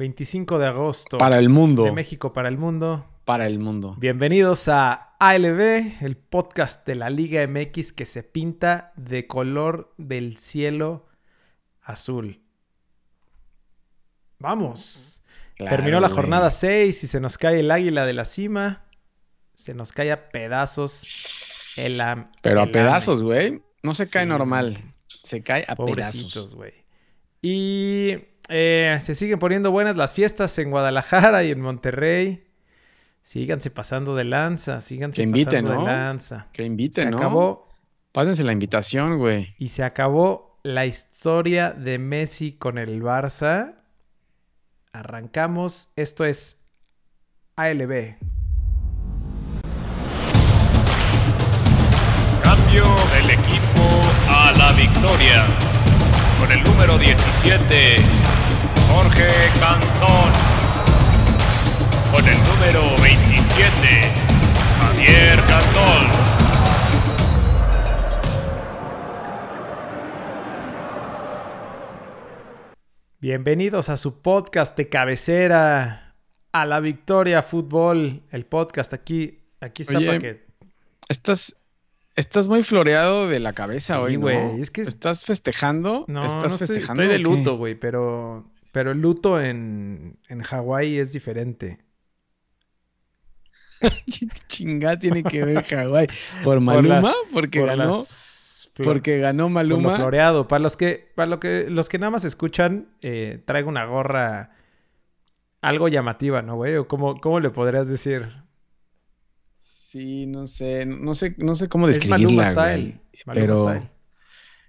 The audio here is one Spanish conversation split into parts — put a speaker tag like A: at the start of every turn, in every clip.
A: 25 de agosto.
B: Para el mundo.
A: De México para el mundo.
B: Para el mundo.
A: Bienvenidos a ALB, el podcast de la Liga MX que se pinta de color del cielo azul. Vamos.
B: Claro,
A: Terminó la jornada 6 y se nos cae el águila de la cima. Se nos cae a pedazos el am-
B: Pero a pedazos, güey. No se cae normal. Se cae a
A: Pobrecitos,
B: pedazos.
A: güey. Y eh, se siguen poniendo buenas las fiestas en Guadalajara y en Monterrey. Síganse pasando de lanza, síganse
B: Que inviten,
A: pasando
B: ¿no?
A: de lanza.
B: Que
A: Se
B: inviten, ¿no?
A: acabó
B: Pásense la invitación, güey.
A: y se acabó la historia de Messi con el Barça. Arrancamos. Esto es ALB.
C: Cambio del equipo a la victoria. Con el número 17, Jorge Cantón. Con el número 27, Javier Cantón.
A: Bienvenidos a su podcast de cabecera. A la Victoria Fútbol. El podcast aquí. Aquí está
B: Oye,
A: para que
B: Estás, estás muy floreado de la cabeza
A: Sí,
B: hoy, ¿no?
A: güey, es que es-
B: ¿Estás festejando?
A: No,
B: ¿Estás
A: no estoy,
B: festejando?
A: estoy de luto, güey, pero, pero el luto en, en Hawái es diferente.
B: Chingada tiene que ver Hawái. ¿Por Maluma?
A: las-
B: porque
A: Por
B: ganó.
A: las
B: Porque ganó
A: por lo
B: Maluma.
A: floreado. Para los que, para lo que, los que nada más escuchan, eh, traigo una gorra algo llamativa, ¿no, güey? ¿O cómo, cómo le podrías decir?
B: Sí, no sé, no sé, no sé cómo
A: Es
B: describirla,
A: Maluma
B: güey.
A: Style. Maluma
B: pero
A: Style.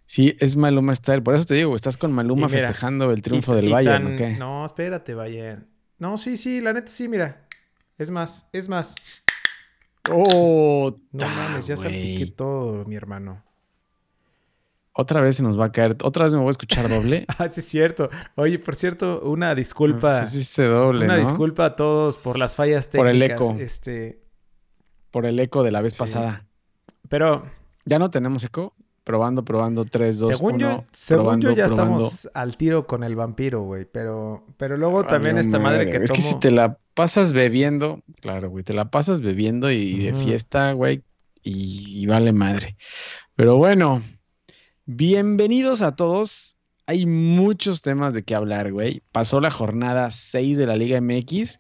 B: sí, es Maluma Style. Por eso te digo, estás con Maluma
A: mira,
B: festejando el triunfo
A: Y-
B: del
A: y
B: Bayern,
A: tan-
B: ¿o qué?
A: No, espérate, Bayern. No, sí, sí, la neta sí, mira. Es más, es más.
B: ¡Oh!
A: No mames, ya salpiqué todo, mi hermano.
B: Otra vez se nos va a caer. Otra vez me voy a escuchar doble.
A: Ah, sí es cierto. Oye, por cierto, una disculpa.
B: Hiciste doble,
A: una
B: ¿no?
A: disculpa a todos por las fallas
B: Por el
A: técnicas.
B: eco.
A: Este,
B: Por el eco de la vez
A: Sí.
B: pasada.
A: pero
B: ¿Ya no tenemos eco? Probando, probando. 3, 2,
A: según
B: 1.
A: yo, según
B: probando,
A: yo ya
B: probando.
A: estamos al tiro con el vampiro, güey. Pero, pero luego
B: Valió
A: también esta madre
B: madre,
A: que.
B: Es
A: tomo.
B: que si te la pasas bebiendo, claro, güey, te la pasas bebiendo y de
A: Ujú.
B: fiesta, güey, y, y vale madre. Pero bueno, bienvenidos a todos. Hay muchos temas de qué hablar, güey. Pasó la jornada 6 de la Liga MX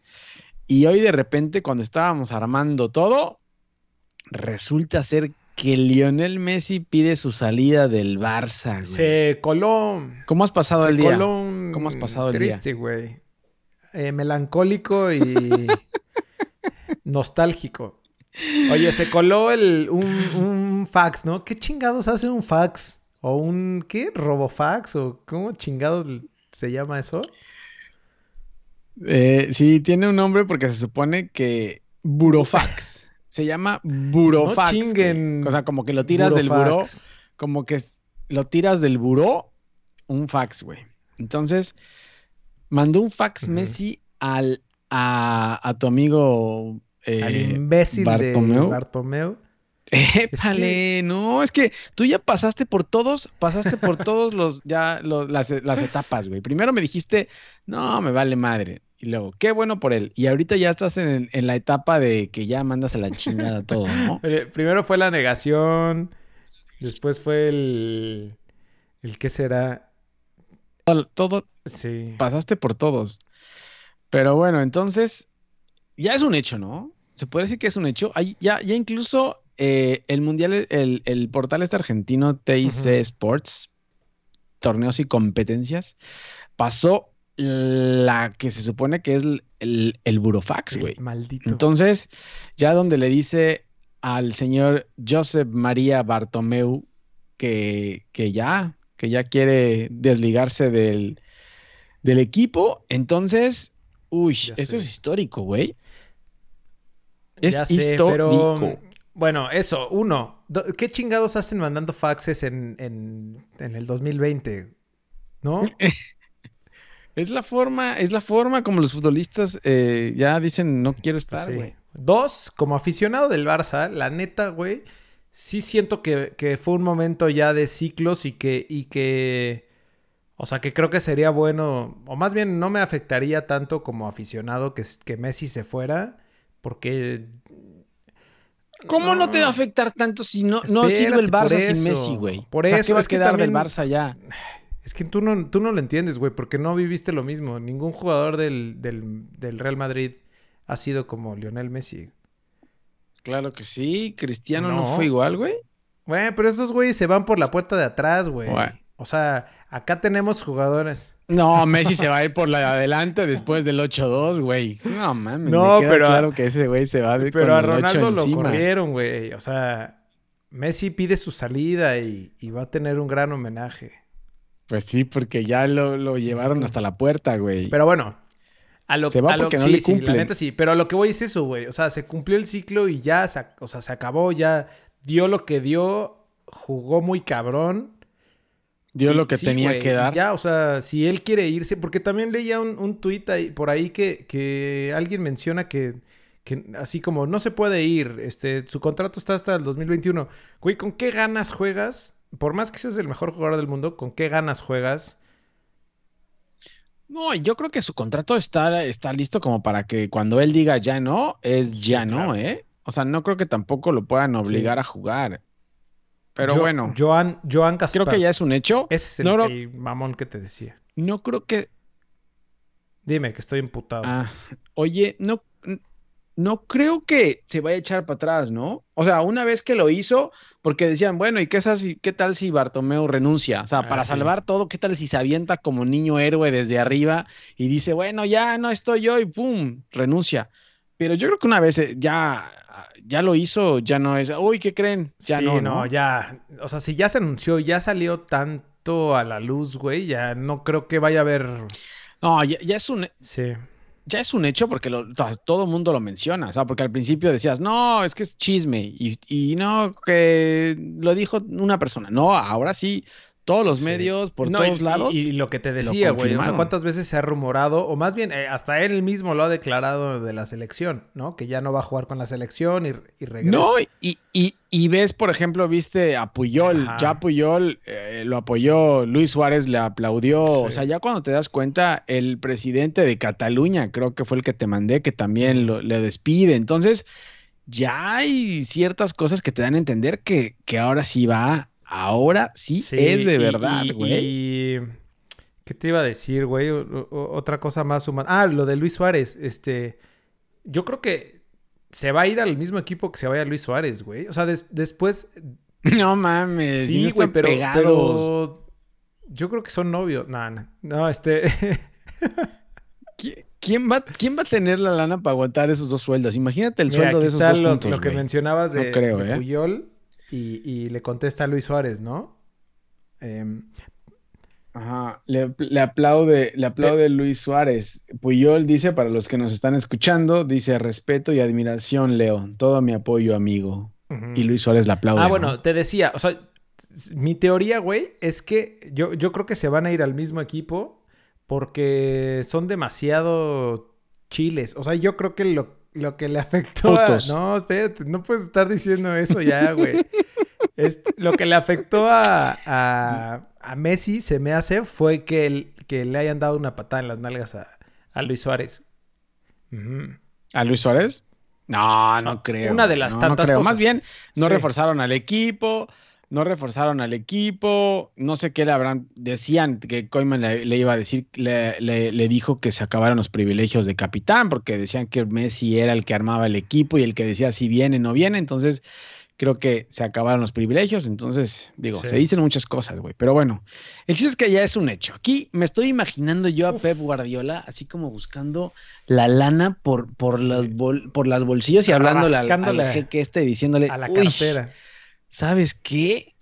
B: y hoy de repente cuando estábamos armando todo, resulta ser que Lionel Messi pide su salida del Barça, güey.
A: Se coló.
B: ¿Cómo has pasado
A: se
B: el día?
A: coló un
B: ¿Cómo has pasado el día?
A: triste, güey. Eh, melancólico y nostálgico. Oye, se coló el, un, un fax, ¿no? ¿Qué chingados hace un fax? ¿O un qué? ¿Robofax? ¿O cómo chingados se llama eso?
B: Eh, sí, tiene un nombre porque se supone que Burofax. Se llama Burofax.
A: No chinguen.
B: O sea, como que lo tiras del buró, como que lo tiras del buró, un fax, güey. Entonces, mandó un fax. Messi al, a, a tu amigo eh,
A: Al imbécil
B: Bartomeu.
A: de Bartomeu.
B: Épale, no, es que tú ya pasaste por todos, pasaste por todos los, ya, los- las, las etapas, güey. Primero me dijiste, no, me vale madre. Y luego, qué bueno por él. Y ahorita ya estás en, en la etapa de que ya mandas a la chingada todo, ¿no?
A: Oye, Primero fue la negación. Después fue el. ¿El qué será?
B: Todo, todo-
A: Sí.
B: pasaste por todos. Pero bueno, entonces, ya es un hecho, ¿no? Se puede decir que es un hecho. Hay- ya, ya incluso eh, el mundial, el, el portal este argentino TIC. Sports, torneos y competencias, pasó la que se supone que es el, el, el burofax, güey.
A: Maldito.
B: Entonces, ya donde le dice al señor Josep María Bartomeu que, que ya, que ya quiere desligarse del, del equipo, entonces, uy,
A: Ya
B: esto
A: sé.
B: es histórico, güey. Es
A: Ya sé,
B: histórico.
A: pero. Bueno, eso, uno. ¿Qué chingados hacen mandando faxes en, en, en el 2020? ¿No?
B: Es la forma, es la forma como los futbolistas eh, ya dicen no quiero
A: Pues
B: estar,
A: sí. Dos, como aficionado del Barça, la neta, güey, sí siento que, que fue un momento ya de ciclos y que, y que O sea, que creo que sería bueno, o más bien no me afectaría tanto como aficionado que, que Messi se fuera, porque...
B: ¿Cómo no, te va a afectar tanto si no, no sirve el Barça sin Messi, güey?
A: Por eso.
B: ¿qué va a quedar del Barça ya?
A: Es que tú no, tú no lo entiendes, güey, porque no viviste lo mismo. Ningún jugador del, del, Real Madrid ha sido como Lionel Messi.
B: Claro que sí. Cristiano no, fue igual, güey.
A: Güey, pero estos güeyes se van por la puerta de atrás, güey. O sea, acá tenemos jugadores.
B: No, Messi se va a ir por la de adelante después del 8-2, güey. No mames, no, pero claro que ese güey se va de
A: Pero a Ronaldo lo corrieron, güey. O sea, Messi pide su salida y, va a tener un gran homenaje.
B: Pues sí, porque ya lo, llevaron hasta la puerta, güey.
A: Pero bueno, a lo, se va porque no le cumple. la neta sí, pero a lo que voy es eso, güey. O sea, se cumplió el ciclo y ya, o sea, se acabó, ya dio lo que dio, jugó muy cabrón
B: Dio lo que tenía que dar.
A: Ya, o sea, si él quiere irse, porque también leía un, un tuit por ahí que, que alguien menciona que, que, así como no se puede ir, este, su contrato está hasta el 2021. Güey, ¿con qué ganas juegas? Por más que seas el mejor jugador del mundo, ¿con qué ganas juegas?
B: No, yo creo que su contrato está, está listo como para que cuando él diga ya no, es ya no, ¿eh? O sea, no creo que tampoco lo puedan obligar a jugar. Pero bueno.
A: Joan, Joan
B: Creo que ya es un hecho.
A: Ese es el, mamón que te decía.
B: No creo que.
A: Dime, que estoy imputado.
B: Ah, oye, no, no creo que se vaya a echar para atrás, ¿no? O sea, una vez que lo hizo, porque decían, bueno, ¿y qué, qué tal si Bartomeu renuncia? O sea, para ah, salvar todo, ¿qué tal si se avienta como niño héroe desde arriba y dice, bueno, ya no estoy yo y ¡pum! renuncia. Pero yo creo que una vez eh, ya ya lo hizo, ya no es, uy, ¿qué creen? Ya no, no,
A: ya, o sea, si ya se anunció, ya salió tanto a la luz, güey, ya no creo que vaya a haber...
B: No, ya, es un... Sí. Ya es un hecho porque todo el mundo lo menciona, o sea, porque al principio decías, no, es que es chisme, y, y no, que lo dijo una persona, no, ahora sí, todos los medios, por todos lados.
A: Y, lo que te decía, güey, o sea, cuántas veces se ha rumorado, o más bien, eh, hasta él mismo lo ha declarado de la selección, ¿no? Que ya no va a jugar con la selección y, y regresa.
B: No, y, ves, por ejemplo, viste a Puyol, ya Puyol eh, lo apoyó, Luis Suárez le aplaudió, o sea, ya cuando te das cuenta, el presidente de Cataluña, creo que fue el que te mandé, que también lo, le despide, entonces ya hay ciertas cosas que te dan a entender que, que ahora sí va Ahora sí, es de verdad, güey.
A: ¿Qué te iba a decir, güey? Otra cosa más humana. Ah, lo de Luis Suárez. Este. Yo creo que se va a ir al mismo equipo que se vaya Luis Suárez, güey. O sea, después.
B: No mames.
A: Sí, güey, pero, Yo creo que son novios. No, no. No, este.
B: ¿Quién va, ¿Quién va a tener la lana para aguantar esos dos sueldos? Imagínate el sueldo de esos dos lo,
A: lo que mencionabas de, no ¿eh? Puyol y, le contesta a Luis Suárez, ¿no? Em,
B: Ajá, le, aplaude, le aplaude Luis Suárez. Puyol dice, para los que nos están escuchando, dice respeto y admiración, Leo. Todo mi apoyo, amigo. Y Luis Suárez le aplaude.
A: Ah, bueno, te decía, o sea, mi teoría, güey, es que yo, yo creo que se van a ir al mismo equipo porque son demasiado chiles. O sea, yo creo que lo, lo que le afectó a... No, espérate, no puedes estar diciendo eso ya, güey. lo que le afectó a, a, Messi, se me hace, fue que, que le hayan dado una patada en las nalgas a, Luis Suárez.
B: ¿A Luis Suárez? No, no creo.
A: Una de las tantas cosas.
B: Más bien, no reforzaron al equipo, no reforzaron al equipo, no sé qué le habrán, decían que Koyman le, iba a decir, le, le, dijo que se acabaron los privilegios de capitán, porque decían que Messi era el que armaba el equipo y el que decía si viene, no viene, entonces creo que se acabaron los privilegios, entonces digo, se dicen muchas cosas, güey, pero bueno, el chiste es que ya es un hecho. Aquí me estoy imaginando yo a Pep Guardiola así como buscando la lana por, por, las, por las bolsillos y hablándole al, al jeque este diciéndole
A: a la cartera.
B: ¿Sabes qué?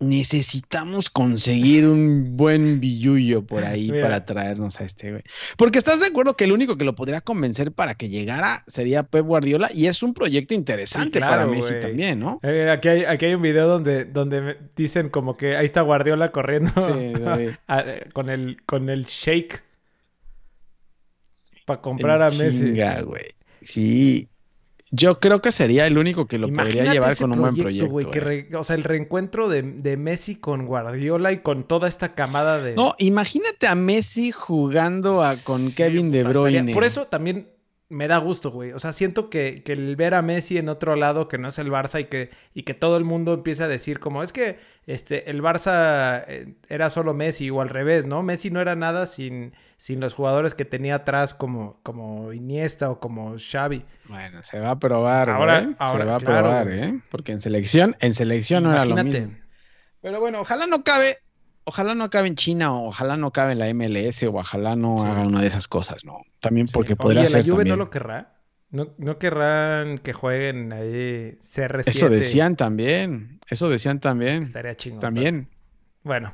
B: Necesitamos conseguir un buen billuyo por ahí para traernos a este güey. Porque estás de acuerdo que el único que lo podría convencer para que llegara sería Pep Guardiola y es un proyecto interesante para Messi también, ¿no?
A: Eh, aquí, hay, aquí hay un video donde, donde dicen como que ahí está Guardiola corriendo con, el, con el shake para comprar a Messi.
B: güey. Sí, Yo creo que sería el único que lo podría
A: Imagínate
B: llevar
A: ese
B: con un buen
A: proyecto, que
B: eh.
A: re- o sea, el reencuentro de, de Messi con Guardiola y con toda esta camada de...
B: No, imagínate a Messi jugando a- con
A: Sí,
B: Kevin De Bruyne.
A: Por eso también me da gusto, güey. O sea, siento que, que el ver a Messi en otro lado que no es el Barça y que, y que todo el mundo empieza a decir como es que este, el Barça eh, era solo Messi o al revés, ¿no? Messi no era nada sin, sin los jugadores que tenía atrás como, como Iniesta o como Xavi.
B: Bueno, se va a probar,
A: Ahora-
B: güey.
A: ahora,
B: se va a probar,
A: güey.
B: ¿eh? Porque en selección, en selección no era lo mismo. Pero bueno, ojalá no cabe, ojalá no acabe en China, o ojalá no cabe en la MLS, o ojalá no
A: Sí.
B: haga una de esas cosas, ¿no? También
A: Sí.
B: porque podría
A: Oye,
B: ser
A: la Juve
B: también.
A: no lo querrá. No, no querrán que jueguen ahí CR7.
B: Eso decían también, eso decían también,
A: Estaría chingón.
B: también.
A: Bueno,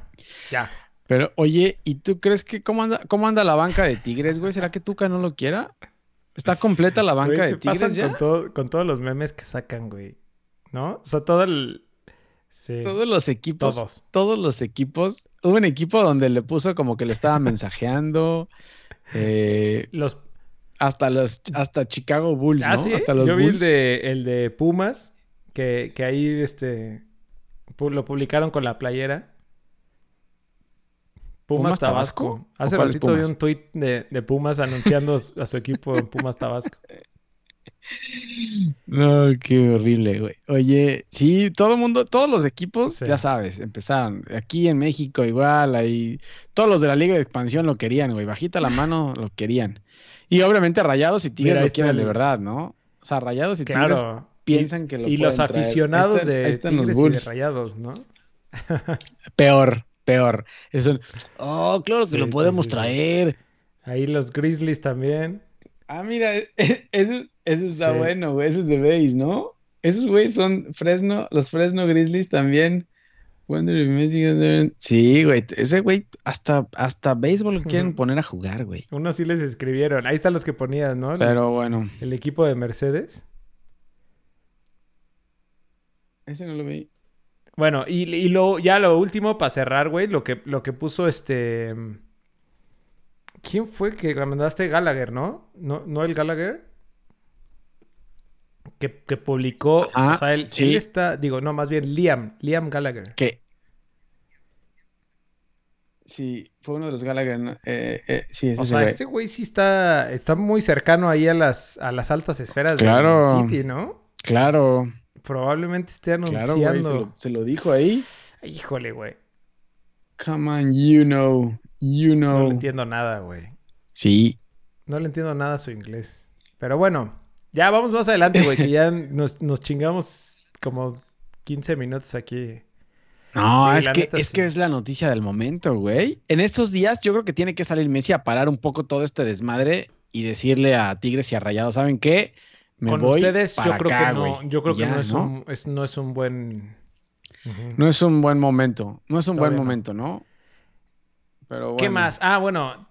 A: ya.
B: Pero oye, ¿y tú crees que cómo anda, cómo anda la banca de Tigres, güey? ¿Será que Tuca no lo quiera? ¿Está completa la banca
A: Güey,
B: de Tigres ya?
A: Con, todo- con todos los memes que sacan, güey. ¿No? O sea, todo el. Sí.
B: Todos los equipos,
A: Todos.
B: todos los equipos. Hubo un equipo donde le puso como que le estaba mensajeando. eh,
A: Los.
B: hasta los, hasta Chicago Bulls,
A: Ah,
B: ¿no?
A: sí.
B: Hasta los
A: Yo vi el
B: Bulls.
A: de, el de Pumas, que, que ahí este. Lo publicaron con la playera. Pumas,
B: ¿Pumas
A: Tabasco.
B: Tabasco? ¿O
A: Hace ratito vi un tuit de, de Pumas anunciando a su equipo en Pumas Tabasco.
B: No, qué horrible, güey. Oye, sí, todo el mundo, todos los equipos,
A: Sí.
B: ya sabes, empezaron. Aquí en México igual, ahí, todos los de la Liga de Expansión lo querían, güey. Bajita la mano lo querían. Y obviamente Rayados y Tigres
A: Mira,
B: lo quieren de verdad, ¿no? O sea, Rayados y Tigres piensan que lo
A: Y los
B: traer.
A: aficionados de Tigres y de. Rayados, ¿no?
B: Peor, peor. Es un, oh, claro que
A: Sí,
B: lo podemos
A: sí.
B: traer.
A: Ahí los Grizzlies también.
B: Ah, mira, e- e- ese, ese está
A: Sí.
B: bueno, güey. Ese es de base, ¿no? Esos güeyes son Fresno, los Fresno Grizzlies también. Sí, güey. Ese güey, hasta, hasta béisbol quieren poner a jugar, güey.
A: Unos sí les escribieron. Ahí están los que ponían, ¿no?
B: Pero bueno,
A: El equipo de Mercedes.
B: ese no lo vi.
A: Bueno, y, y lo, ya lo último para cerrar, güey, lo que, lo que puso este. ¿Quién fue que mandaste Gallagher, no? ¿No, no el Gallagher? Que, que publicó.
B: Ajá,
A: o sea, él,
B: sí.
A: él está. Digo, no, más bien Liam. Liam Gallagher.
B: ¿Qué? Sí, fue uno de los Gallagher. ¿no? Eh, eh, sí, ese
A: O sea,
B: güey.
A: este güey sí está, está muy cercano ahí a las, a las altas esferas
B: Claro.
A: del City, ¿no?
B: Claro,
A: Probablemente esté
B: claro, güey. Se
A: anunciando.
B: lo, se lo dijo ahí.
A: Híjole, güey.
B: Come on, you know, you
A: No le entiendo nada, güey.
B: Sí,
A: No le entiendo nada a su inglés. Pero bueno, ya vamos más adelante, güey, que ya nos, nos chingamos como 15 minutos aquí.
B: No,
A: Sí,
B: es que
A: neta,
B: es
A: sí.
B: que es la noticia del momento, güey. En estos días yo creo que tiene que salir Messi a parar un poco todo este desmadre y decirle a Tigres y a Rayados, ¿saben qué? Me
A: Con
B: voy
A: ustedes, yo
B: para
A: creo
B: acá,
A: que no,
B: güey".
A: yo creo que
B: ya,
A: no es, Un, es- no es un buen.
B: No es un buen momento, no es un buen
A: Todavía
B: momento, ¿no? Pero
A: ¿Qué más? Ah, bueno.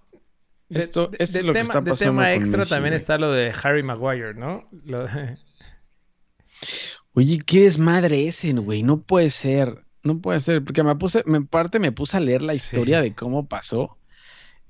A: de-
B: Esto-
A: de-
B: esto
A: de
B: es lo que
A: tema,
B: está
A: de
B: pasando
A: tema
B: con
A: extra
B: Messi,
A: también
B: güey.
A: está lo de Harry Maguire, ¿no? Lo-
B: Oye, qué desmadre ese, güey. No puede ser. No puede ser. Porque me puse, me parte me puse a leer la
A: Sí.
B: historia de cómo pasó.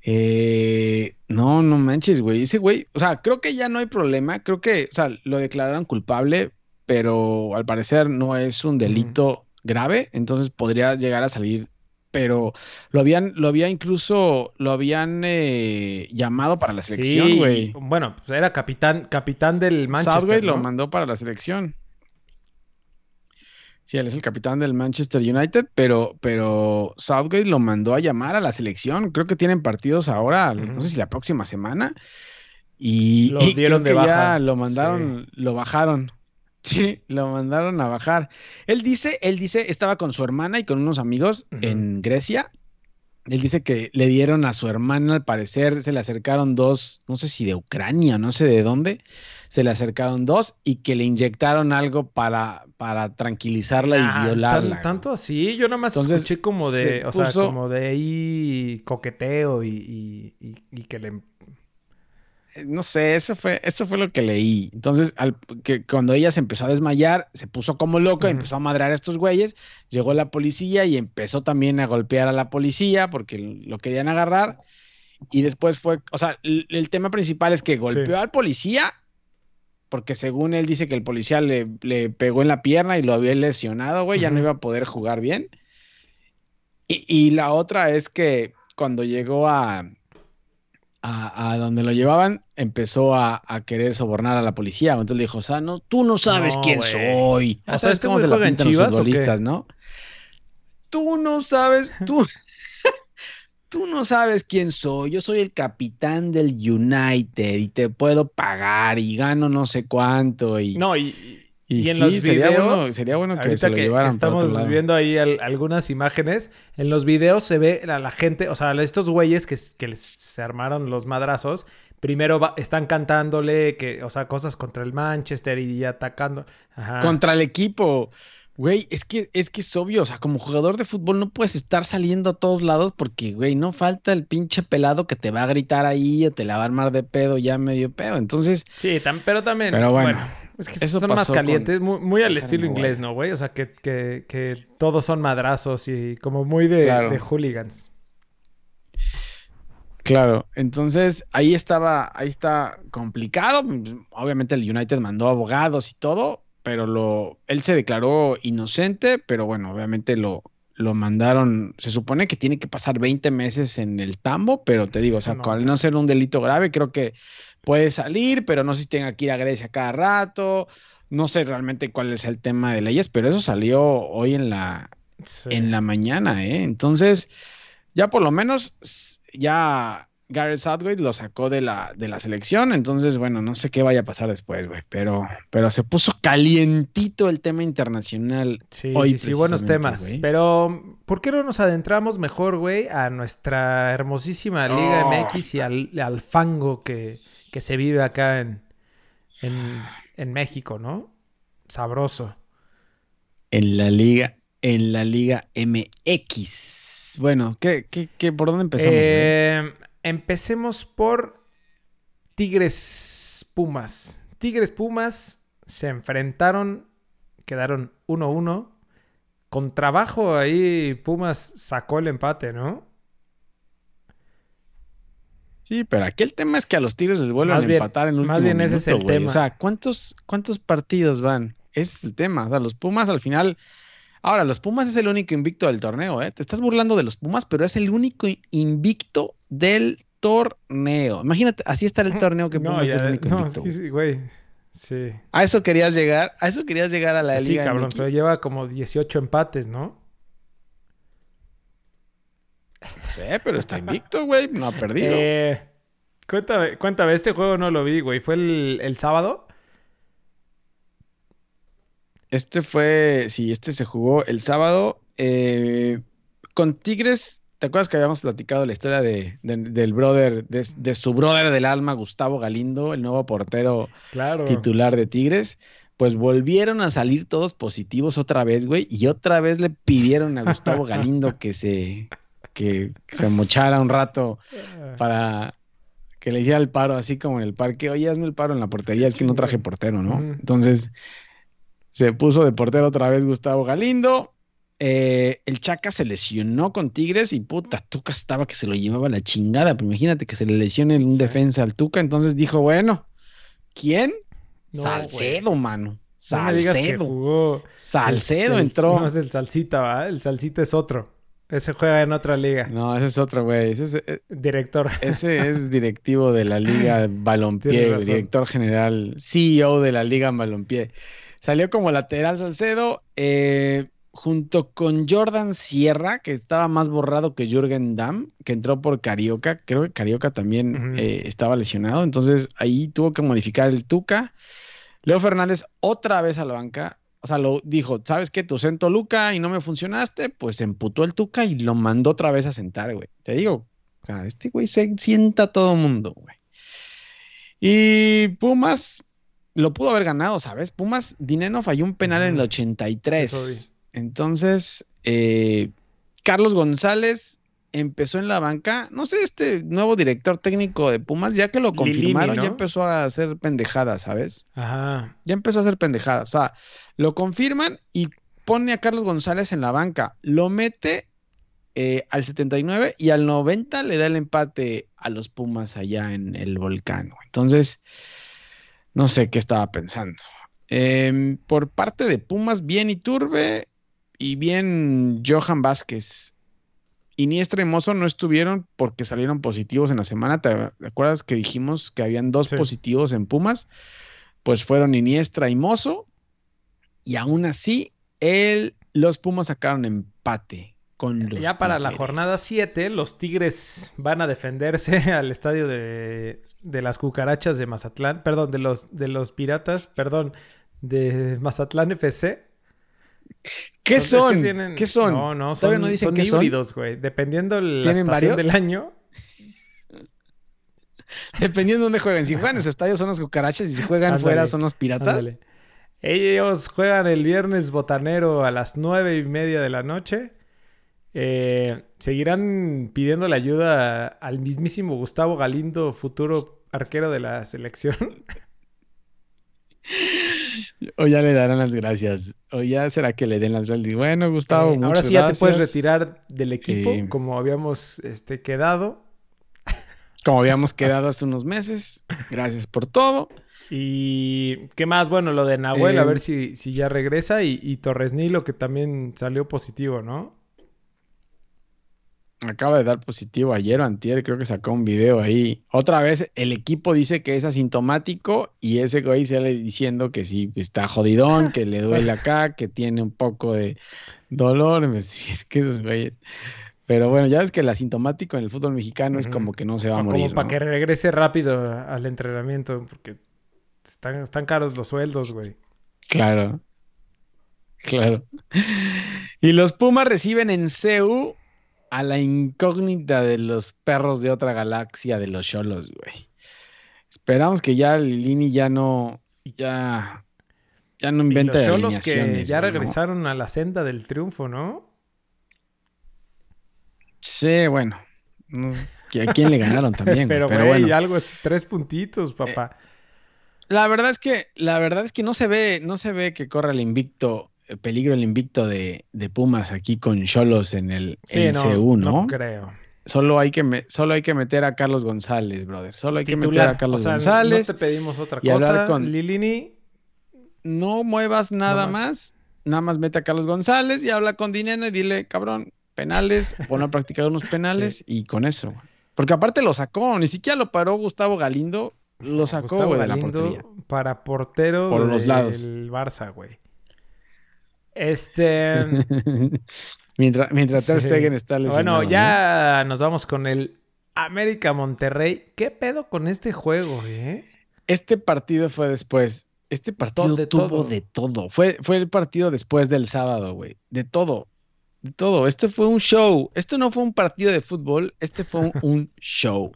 B: Eh, no, no manches, güey. Ese güey, o sea, creo que ya no hay problema. Creo que, o sea, lo declararon culpable, pero al parecer no es un delito grave. Entonces podría llegar a salir. Pero lo habían, lo había incluso, lo habían eh, llamado para la selección,
A: Sí,
B: güey.
A: Bueno, pues era capitán, capitán del Manchester.
B: Southgate lo mandó para la selección. Sí, él es el capitán del Manchester United, pero, pero Southgate lo mandó a llamar a la selección. Creo que tienen partidos ahora, no sé si la próxima semana. Y,
A: Lo
B: y
A: dieron
B: creo
A: de
B: que ya
A: baja.
B: lo mandaron, lo bajaron. Sí, lo mandaron a bajar. Él dice, él dice, estaba con su hermana y con unos amigos en Grecia. Él dice que le dieron a su hermana, al parecer, se le acercaron dos, no sé si de Ucrania, no sé de dónde, se le acercaron dos y que le inyectaron algo para, para tranquilizarla y
A: Ah, tan-
B: violarla.
A: tanto así, yo nada más
B: Entonces,
A: escuché como de,
B: se
A: o sea, como de ahí coqueteo y, y- y- y que le...
B: Eh, No sé, eso fue, eso fue lo que leí. Entonces, al- que cuando ella se empezó a desmayar, se puso como loca,
A: Ujú.
B: empezó a madrar a estos güeyes, llegó la policía y empezó también a golpear a la policía porque lo querían agarrar. Y después fue, o sea, el, el tema principal es que golpeó al policía porque según él dice que el policía le, le pegó en la pierna y lo había lesionado, güey, ya no iba a poder jugar bien. Y, y la otra es que cuando llegó a, a, a donde lo llevaban, empezó a, a querer sobornar a la policía. Entonces le dijo, o sea, no, tú no sabes
A: No,
B: quién soy.
A: O sea, ¿este güey
B: se la pintan los
A: Chivas
B: futbolistas, ¿no? Tú no sabes, tú, tú no sabes quién soy. Yo soy el capitán del United y te puedo pagar y gano no sé cuánto. Y,
A: No, y,
B: y
A: y en
B: sí,
A: los
B: sería
A: videos.
B: bueno, sería bueno que se lo
A: que,
B: llevaran
A: estamos
B: otro lado.
A: viendo ahí al- algunas imágenes. En los videos se ve a la gente, o sea, estos güeyes que, que les, se armaron los madrazos. Primero va- están cantándole que, o sea, cosas contra el Manchester y atacando. Ajá.
B: Contra el equipo. Güey, es que, es que es obvio, o sea, como jugador de fútbol no puedes estar saliendo a todos lados porque, güey, no falta el pinche pelado que te va a gritar ahí o te la va a armar de pedo ya medio pedo. Entonces,
A: Sí, tam- pero también.
B: Pero bueno,
A: es que
B: eso
A: son más calientes, muy, muy al estilo inglés. ¿no, güey? O sea, que, que, que todos son madrazos y como muy de,
B: Claro.
A: de hooligans.
B: Claro, entonces ahí estaba, ahí está complicado. Obviamente el United mandó abogados y todo, pero lo, él se declaró inocente, pero bueno, obviamente lo, lo mandaron, se supone que tiene que pasar 20 meses en el tambo, pero te digo, o sea,
A: No.
B: al no ser un delito grave, creo que puede salir, pero no sé si tenga que ir a Grecia cada rato. No sé realmente cuál es el tema de leyes, pero eso salió hoy en la,
A: Sí.
B: en la mañana, ¿eh? Entonces, ya por lo menos, ya Gareth Southgate lo sacó de la, de la selección. Entonces, bueno, no sé qué vaya a pasar después, güey. Pero, pero se puso calientito el tema internacional.
A: Sí,
B: hoy
A: sí, sí, buenos temas. Pero, ¿por qué no nos adentramos mejor, güey, a nuestra hermosísima Liga
B: Oh.
A: MX y al, al fango que, que se vive acá en, en, en México, ¿no? Sabroso.
B: En la liga, en la liga MX. Bueno, ¿qué, qué, qué, por dónde empezamos?
A: Eh, empecemos por Tigres Pumas. Tigres Pumas se enfrentaron, quedaron 1-1. Con trabajo ahí Pumas sacó el empate, ¿no?
B: Sí, pero aquí el tema es que a los Tigres les vuelven
A: Más
B: a
A: bien-
B: empatar en el
A: más
B: último
A: bien ese es el tema.
B: O sea, ¿cuántos, ¿cuántos partidos van? Ese es el tema. O sea, los Pumas al final. Ahora, los Pumas es el único invicto del torneo, ¿eh? Te estás burlando de los Pumas, pero es el único invicto del torneo. Imagínate, así está el torneo que
A: No,
B: Pumas es
A: ya-
B: el único
A: no,
B: invicto.
A: sí, sí, güey. Sí.
B: A eso querías llegar, a eso querías llegar a la
A: Sí,
B: Liga
A: cabrón,
B: MX.
A: pero lleva como 18 empates, ¿no?
B: No sé, pero está invicto, güey. No ha perdido.
A: Eh, cuéntame, cuéntame, este juego no lo vi, güey. ¿Fue el, el sábado?
B: Este fue, sí, este se jugó el sábado eh, con Tigres. ¿Te acuerdas que habíamos platicado la historia de, de- del brother, de, de su brother del alma, Gustavo Galindo, el nuevo portero
A: Claro.
B: titular de Tigres? Pues volvieron a salir todos positivos otra vez, güey, y otra vez le pidieron a Gustavo Galindo que se, que, se mochara un rato para que le hiciera el paro, así como en el parque. Oye, hazme el paro en la portería, es que no traje portero, ¿no? Entonces, se puso de portero otra vez Gustavo Galindo. Eh, el Chaca se lesionó con Tigres y puta, Tuca estaba que se lo llevaba la chingada. Pero imagínate que se le lesione un defensa al Tuca. Entonces dijo, bueno, ¿quién?
A: No,
B: Salcedo, mano.
A: No me digas que
B: Salcedo.
A: jugó.
B: Salcedo
A: el- el-
B: entró.
A: No es el Salsita, ¿va? El Salsita es otro. Ese juega en otra liga.
B: No, ese es otro, güey. Ese es, eh,
A: Director.
B: Ese es directivo de la Liga Balompié, director general, CEO de la Liga Balompié. Salió como lateral Salcedo, eh, junto con Jordan Sierra, que estaba más borrado que Jürgen Damm, que entró por Carioca. Creo que Carioca también eh, estaba lesionado, entonces ahí tuvo que modificar el Tuca. Leo Fernández otra vez a la banca. O sea, lo dijo, ¿sabes qué? Tu en Toluca y no me funcionaste, pues se emputó el Tuca y lo mandó otra vez a sentar, güey. Te digo, o sea, este güey se sienta a todo mundo, güey. Y Pumas lo pudo haber ganado, ¿sabes? Pumas, Dineno falló un penal en el
A: Ujú.
B: 83.
A: Eso
B: Entonces, eh, Carlos González empezó en la banca. No sé, este nuevo director técnico de Pumas, ya que lo
A: Lilini,
B: confirmaron,
A: ¿no?
B: ya empezó a hacer pendejadas, ¿sabes?
A: Ajá.
B: ya empezó a hacer pendejadas. O sea, lo confirman y pone a Carlos González en la banca. Lo mete eh, al 79 y al 90 le da el empate a los Pumas allá en el volcán. Entonces, No sé qué estaba pensando. Em, por parte de Pumas, bien Iturbe y bien Johan Vázquez. Iniestra y Mozo no estuvieron porque salieron positivos en la semana. ¿Te acuerdas que dijimos que habían dos
A: Sí.
B: positivos en Pumas? Pues fueron Iniestra y Mozo. Y aún así, el, los Pumas sacaron empate con los
A: Ya para la jornada 7, los Tigres van a defenderse al estadio de, de las cucarachas de Mazatlán, perdón, de los, de los piratas, perdón, de Mazatlán FC.
B: ¿Qué son?
A: que tienen-
B: ¿Qué son?
A: No, no,
B: Todavía
A: son,
B: no dicen
A: son
B: qué son.
A: híbridos, güey. Dependiendo la
B: ¿Tienen
A: estación
B: varios?
A: del año.
B: Dependiendo de dónde jueguen. Si juegan en su estadio son los cucarachas y si juegan
A: Ándale,
B: fuera son los piratas.
A: Ándale. Ellos juegan el viernes botanero a las nueve y media de la noche. Eh, seguirán pidiendo la ayuda al mismísimo Gustavo Galindo, futuro arquero de la selección.
B: O ya le darán las gracias. O ya será que le den las gracias. Bueno, Gustavo,
A: Eh, ahora
B: muchas
A: sí ya te puedes
B: gracias.
A: retirar del equipo,
B: Eh,
A: como habíamos este, quedado.
B: Como habíamos quedado hace unos meses. Gracias por todo.
A: Y qué más, bueno, lo de Nahuel, a
B: Eh,
A: ver si, si ya regresa. Y, y Torres Nilo, que también salió positivo, ¿no?
B: Acaba de dar positivo ayer o antier, creo que sacó un video ahí. Otra vez el equipo dice que es asintomático y ese güey sale diciendo que sí, está jodidón, que le duele acá, que tiene un poco de dolor. Pues, es que esos güeyes. Pero bueno, ya ves que el asintomático en el fútbol mexicano es como que no se va a morir.
A: Como para
B: ¿no?
A: que regrese rápido al entrenamiento, porque están, están caros los sueldos, güey.
B: Claro. Claro. Y los Pumas reciben en CEU a la incógnita de los perros de otra galaxia de los Cholos, güey. Esperamos que ya Lini ya no, ya, ya no invente
A: los Cholos que ya
B: güey, ¿no?
A: regresaron a la senda del triunfo, ¿no?
B: Sí, bueno. ¿A quién le ganaron también? güey,
A: pero,
B: Pero,
A: güey,
B: bueno.
A: algo es tres puntitos, papá.
B: La verdad es que, la verdad es que no se ve, no se ve que corra el invicto, peligro el invicto de, de Pumas aquí con Cholos en el
A: sí,
B: en
A: no, creo.
B: Solo hay que me- solo hay que meter a Carlos González, brother. Solo hay que meter a Carlos
A: o sea,
B: González.
A: no te pedimos otra
B: y hablar
A: cosa.
B: con-
A: Lilini,
B: No muevas nada
A: No más.
B: más. Nada más mete a Carlos González y habla con Dineno y dile, cabrón, penales, pon a practicar unos penales y con eso. güey. Porque aparte lo sacó, ni siquiera lo paró Gustavo Galindo, lo sacó, güey, de la portería.
A: para portero
B: Por los
A: del
B: lados.
A: Barça, güey. Este...
B: mientras mientras Ter
A: Sí.
B: Stegen está lesionado.
A: Bueno,
B: ¿no?
A: ya nos vamos con el América Monterrey. ¿Qué pedo con este juego, eh?
B: Este partido fue después. Este partido
A: de
B: tuvo
A: todo.
B: de todo. Fue, fue el partido después del sábado, güey. De todo. De todo. Este fue un show. Esto no fue un partido de fútbol. Este fue un, un show.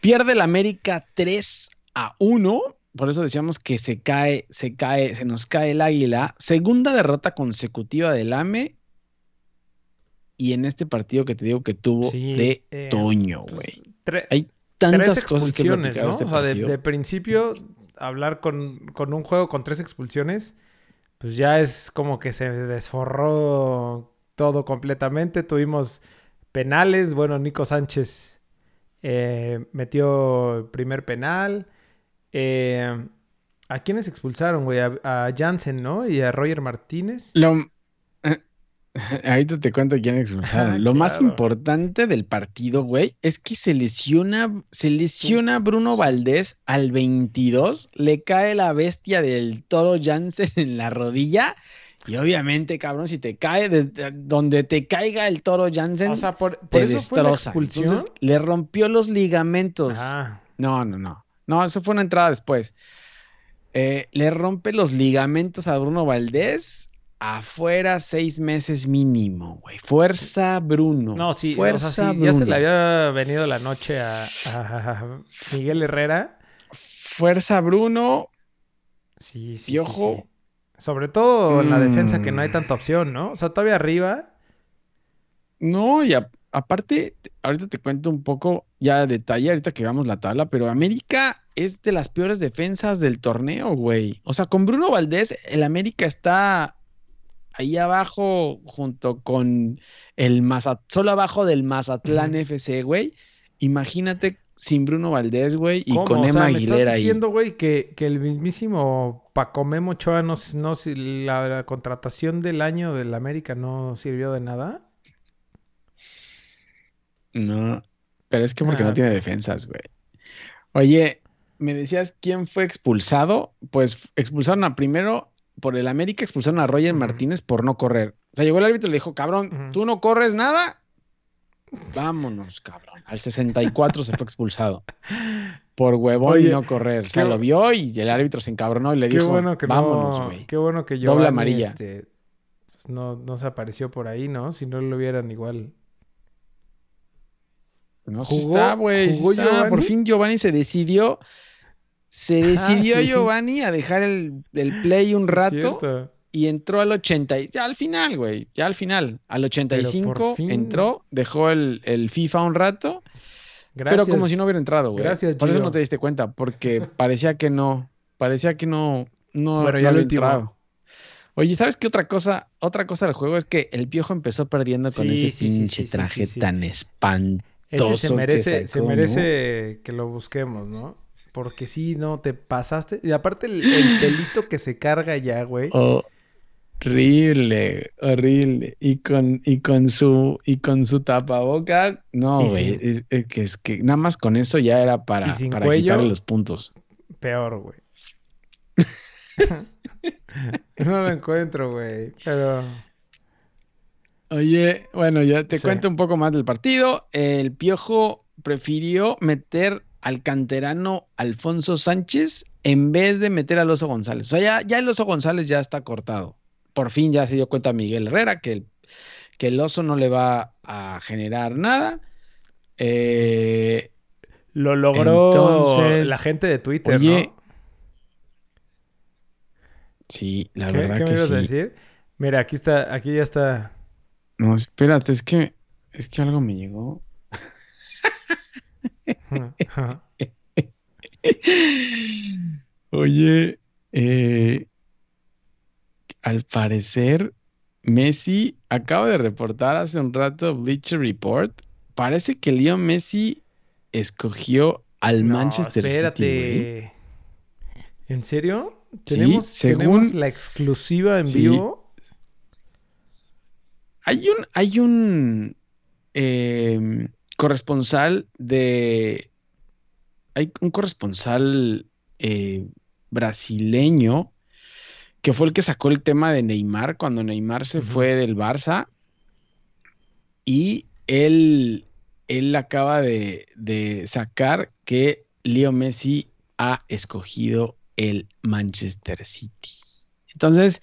B: Pierde el América 3 a 1. Por eso decíamos que se cae, se cae, se nos cae el águila. Segunda derrota consecutiva del AME. Y en este partido que te digo que tuvo
A: Sí,
B: de
A: eh,
B: Toño,
A: Pues,
B: güey. Hay tantas cosas que
A: ¿no?
B: este
A: o sea, de principio, hablar con, con un juego con tres expulsiones, pues ya es como que se desforró todo completamente. Tuvimos penales. Bueno, Nico Sánchez eh, metió el primer penal. Eh, ¿A quiénes expulsaron, güey? A, a Jansen, ¿no? Y a Roger Martínez.
B: Lo... Ahorita te cuento quién expulsaron.
A: Ah,
B: Lo más importante del partido, güey, es que se lesiona, se lesiona Bruno Valdés al 22, le cae la bestia del toro Jansen en la rodilla. Y obviamente, cabrón, si te cae desde donde te caiga el toro Jansen,
A: O sea, por, por
B: te
A: eso fue la
B: destroza.
A: expulsión.
B: Entonces, le rompió los ligamentos.
A: Ah,
B: No, no, no. No, eso fue una entrada después. Eh, le rompe los ligamentos a Bruno Valdés. Afuera seis meses mínimo, güey. Fuerza, Bruno.
A: No, sí, o
B: Fuerza,
A: sea, sí, ya se le había venido la noche a, a Miguel Herrera.
B: Fuerza, Bruno.
A: Sí, sí, sí,
B: Piojo.
A: sí. Sobre todo en la defensa que no hay
B: Mm.
A: tanta opción, ¿no? O sea, todavía arriba.
B: No, y a- aparte, te- ahorita te cuento un poco ya de detalle, ahorita que veamos la tabla, pero América es de las peores defensas del torneo, güey. O sea, con Bruno Valdés, el América está ahí abajo junto con el Mazatlán, solo abajo del Mazatlán
A: Ujú.
B: FC, güey. Imagínate sin Bruno Valdés, güey, y
A: ¿Cómo?
B: con
A: O sea,
B: Emma
A: ¿me
B: Aguilera
A: estás diciendo, güey, que, que el mismísimo Paco Memo Ochoa no, no si- la, la contratación del año del América no sirvió de nada?
B: No, pero es que porque
A: Ah,
B: no tiene
A: ok.
B: defensas, güey. Oye, me decías quién fue expulsado. Pues expulsaron a primero por el América, expulsaron a Roger. Martínez por no correr. O sea, llegó el árbitro y le dijo, cabrón, tú no corres nada. Vámonos, cabrón. Al 64 se fue expulsado. Por huevón
A: Oye,
B: y no correr. O sea, lo vio y el árbitro se encabronó y le
A: Qué
B: dijo,
A: bueno que
B: vámonos,
A: no,
B: güey.
A: qué bueno que
B: Doble
A: Giovanni,
B: amarilla.
A: este, pues, no, no se apareció por ahí, ¿no? Si no lo hubieran igual.
B: No, sí
A: ¿Jugó-
B: está, güey. sí. Por fin Giovanni se decidió. Se decidió
A: sí.
B: Giovanni a dejar el, el play un rato
A: cierto.
B: y entró al 80. y- Ya al final, güey. Ya al final. Al 85
A: fin.
B: entró, dejó el, el FIFA un rato,
A: Gracias.
B: pero como si no hubiera entrado, güey.
A: Gracias,
B: Por eso no te diste cuenta, porque parecía que no. Parecía que no. No,
A: Bueno,
B: no
A: ya lo
B: había
A: último.
B: entrado. Oye, ¿sabes qué otra cosa? Otra cosa del juego es que el piojo empezó perdiendo con ese pinche traje tan espantoso.
A: Ese se merece, se merece que lo busquemos, ¿no? Porque sí, no, te pasaste. Y aparte el, el pelito que se carga ya, güey.
B: Horrible, horrible. Y con, y con su, y con su tapaboca, no, güey.
A: sin-
B: Es, que es que nada más con eso ya era para, para
A: cuello.
B: quitarle los puntos.
A: Peor, güey. no lo encuentro, güey. Pero.
B: Oye, bueno, ya te
A: Sí.
B: cuento un poco más del partido. El Piojo prefirió meter al canterano Alfonso Sánchez en vez de meter al Oso González. O sea, ya, ya el Oso González ya está cortado. Por fin ya se dio cuenta Miguel Herrera que el, que el Oso no le va a generar nada. Eh,
A: Lo logró
B: Entonces,
A: la gente de Twitter,
B: oye,
A: ¿no?
B: sí, la
A: ¿Qué,
B: verdad
A: qué me
B: que
A: ibas
B: sí.
A: a decir? Mira, aquí está, aquí ya está.
B: No, espérate, es que, es que algo me llegó. Oye, eh, al parecer, Messi acaba de reportar hace un rato Bleacher Report. Parece que Leo Messi escogió al
A: No,
B: Manchester City.
A: espérate. ¿En serio?
B: Sí,
A: ¿Tenemos,
B: según-
A: tenemos la exclusiva en
B: Sí.
A: vivo?
B: Hay un, hay un em, corresponsal de. Hay un corresponsal eh, brasileño que fue el que sacó el tema de Neymar cuando Neymar se fue del Barça. Y él, él acaba de, de sacar que Leo Messi ha escogido el Manchester City. Entonces,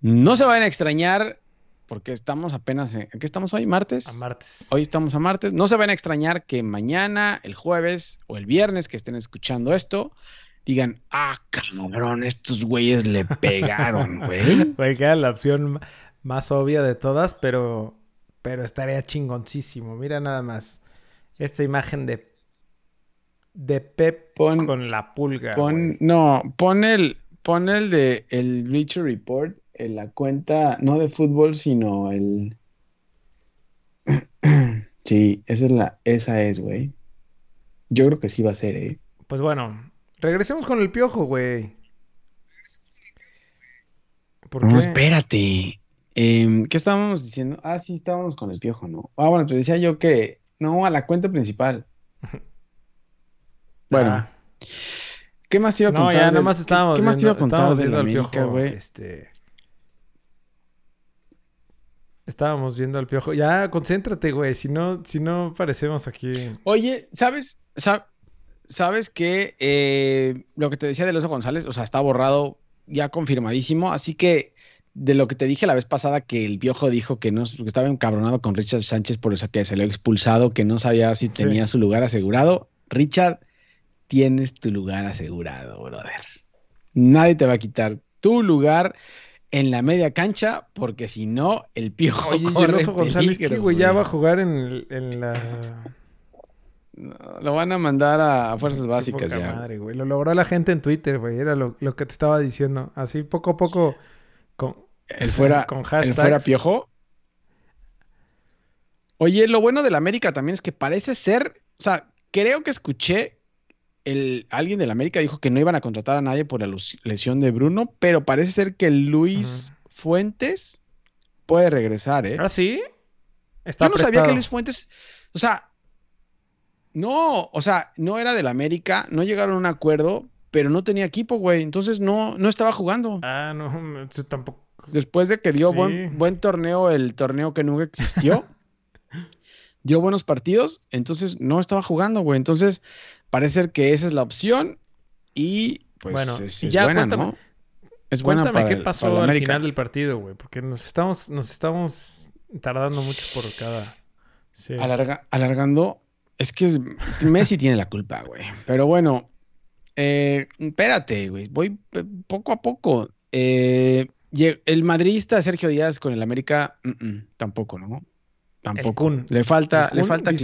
B: no se vayan a extrañar porque estamos apenas en... ¿Qué estamos hoy? ¿Martes?
A: A martes.
B: Hoy estamos a martes. No se van a extrañar que mañana, el jueves o el viernes que estén escuchando esto, digan, ah, cabrón, estos güeyes le pegaron, güey.
A: Güey, que era la opción más obvia de todas, pero, pero estaría chingoncísimo. Mira nada más. Esta imagen de, de Pep
B: Pon-
A: con la pulga.
B: Pon, no, pon el, pon el de el Bleacher Report en la cuenta, no de fútbol, sino el. Sí, esa es la, esa es, güey. Yo creo que sí va a ser, eh.
A: Pues bueno, regresemos con el piojo, güey. ¿Por
B: No,
A: qué?
B: espérate. Em, ¿qué estábamos diciendo? Ah, sí, estábamos con el piojo, ¿no? Ah, bueno, te decía yo que no, a la cuenta principal. Bueno,
A: Ah,
B: ¿qué más te iba a
A: no,
B: contar?
A: ya
B: del-
A: nada más
B: qué-
A: estábamos
B: ¿Qué más te iba a contar
A: viendo al
B: América,
A: piojo,
B: güey?
A: Este... Estábamos viendo al piojo. Ya, concéntrate, güey. Si no, si no parecemos aquí.
B: Oye, ¿sabes? Sa- ¿Sabes que eh, lo que te decía de Oso González, o sea, está borrado ya confirmadísimo, así que de lo que te dije la vez pasada que el Piojo dijo que no que estaba encabronado con Richard Sánchez por eso que se le había expulsado, que no sabía si tenía su lugar asegurado. Richard, tienes tu lugar asegurado, brother. Nadie te va a quitar tu lugar en la media cancha, porque si no, el Piojo
A: Oye, el
B: corre
A: González,
B: peligro,
A: ¿qué, güey? Ya va a jugar en, en la.
B: No, Lo van a mandar a fuerzas básicas ya.
A: madre, güey. Lo logró la gente en Twitter, güey. Era lo, lo que te estaba diciendo. Así poco a poco. Con,
B: El fuera,
A: con
B: el
A: hashtags.
B: fuera piojo. Oye, lo bueno del América también es que parece ser, o sea, creo que escuché el, alguien del América dijo que no iban a contratar a nadie por la lesión de Bruno, pero parece ser que Luis Fuentes puede regresar, ¿eh?
A: ¿Ah, sí? Está
B: Yo no sabía que. Luis Fuentes, o sea, no, o sea, no era del América, no llegaron a un acuerdo, pero no tenía equipo, güey, entonces no, no estaba jugando.
A: Ah, no, tampoco.
B: Después de que dio
A: Sí.
B: buen, buen torneo, el torneo que nunca existió, dio buenos partidos, entonces no estaba jugando, güey. Entonces, parece ser que esa es la opción y pues
A: Bueno,
B: es, es
A: ya
B: buena,
A: cuéntame-
B: ¿no? Es buena
A: Cuéntame
B: para
A: qué
B: el-
A: pasó
B: para
A: al final del partido, güey, porque nos estamos, nos estamos tardando mucho por cada. Sí.
B: Alarga- alargando, es que es- Messi tiene la culpa, güey. Pero bueno, eh, espérate, güey. Voy poco a poco. Eh, el madridista Sergio Díaz con el América, mm, mm, tampoco, ¿no? Tampoco. Le falta,
A: ¿El
B: le falta
A: tú?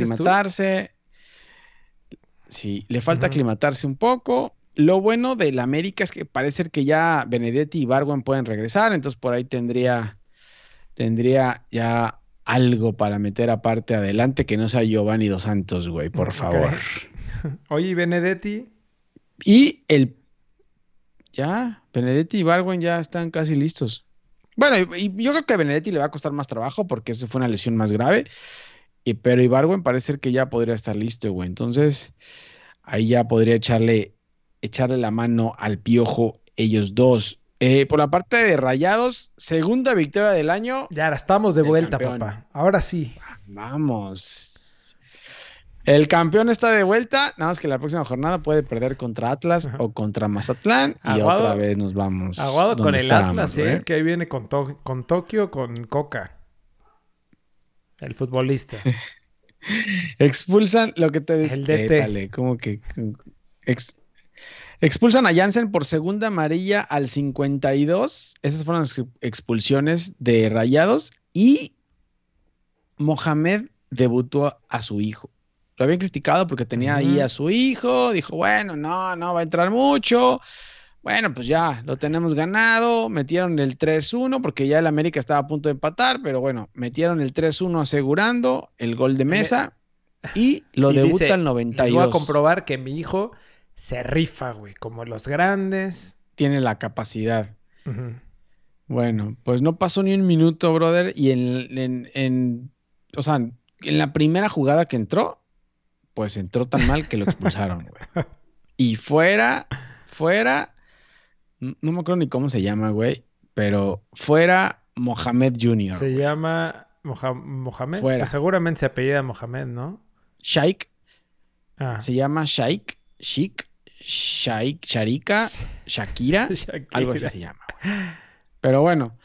B: Sí, le falta aclimatarse un poco. Lo bueno del América es que parece que ya Benedetti y Barwan pueden regresar, entonces por ahí tendría, tendría ya algo para meter aparte adelante que no sea Giovanni Dos Santos, güey, por favor.
A: Oye, ¿y Benedetti.
B: Y el ya, Benedetti y Barwan ya están casi listos. Bueno, y, yo creo que a Benedetti le va a costar más trabajo porque esa fue una lesión más grave. Y, pero Ibarwen parece que ya podría estar listo, güey. Entonces, ahí ya podría echarle, echarle la mano al piojo ellos dos. Eh, por la parte de Rayados, segunda victoria del año.
A: Ya, ahora estamos de
B: El
A: vuelta,
B: campeón.
A: papá. Ahora sí.
B: Vamos. El campeón está de vuelta, nada más que la próxima jornada puede perder contra Atlas
A: Ajá.
B: o contra Mazatlán y otra vez nos vamos.
A: Aguado con el Atlas,
B: güey.
A: ¿eh? Que ahí viene con, To- con Tokio, con Coca. El futbolista.
B: Expulsan lo que te decía.
A: El DT.
B: Como que. ex- expulsan a Jansen por segunda amarilla al 52. Esas fueron las expulsiones de Rayados. Y Mohamed debutó a, su hijo. Lo habían criticado porque tenía ahí a su hijo. Dijo, bueno, no, no va a entrar mucho. Bueno, pues ya lo tenemos ganado. Metieron el 3-1 porque ya el América estaba a punto de empatar, pero bueno, metieron el 3-1 asegurando el gol de mesa y lo
A: Y
B: debuta
A: dice,
B: el 92.
A: Les voy a comprobar que mi hijo se rifa, güey. Como los grandes.
B: Tiene la capacidad. Bueno, pues no pasó ni un minuto, brother, y en, en, en- o sea, en la primera jugada que entró, pues entró tan mal que lo expulsaron, güey. Y fuera, fuera, no me acuerdo ni cómo se llama, güey, pero fuera Mohamed Jr.
A: Se
B: güey.
A: llama Moja- Mohamed.
B: Fuera.
A: que seguramente se apellida Mohamed, ¿no?
B: Shaik,
A: Ah.
B: se llama Shaik, Shik, Shaik, Sharika, Shakira,
A: Shakira.
B: algo así se llama. güey. Pero bueno,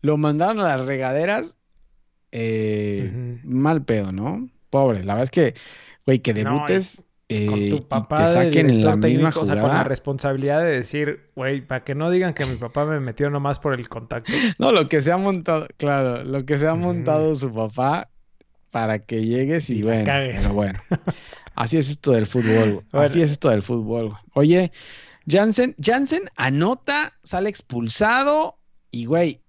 B: lo mandaron a las regaderas. eh. Mal pedo, ¿no? Pobre. La verdad es que, güey, que
A: No,
B: debutes eh,
A: Con tu papá
B: te
A: de
B: saquen en la misma
A: o sea, con la
B: jugada.
A: responsabilidad de decir, güey, para que no digan que mi papá me metió nomás por el contacto.
B: No, lo que se ha montado, claro, lo que se ha montado su papá para que llegues y,
A: Y
B: bueno, pero bueno. Así es esto del fútbol.
A: Bueno.
B: Así es esto del fútbol. güey. Oye, Jansen, Jansen anota, sale expulsado y, güey,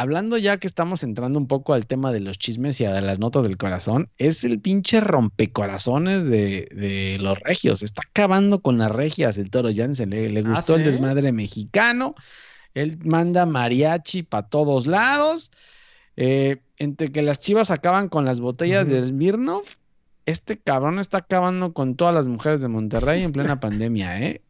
B: hablando ya que estamos entrando un poco al tema de los chismes y a las notas del corazón, es el pinche rompecorazones de, de los regios. Está acabando con las regias el toro Jansen. Le, le
A: ¿Ah,
B: gustó el desmadre mexicano. Él manda mariachi para todos lados. Eh, entre que las chivas acaban con las botellas de Smirnoff, este cabrón está acabando con todas las mujeres de Monterrey en plena pandemia, ¿eh?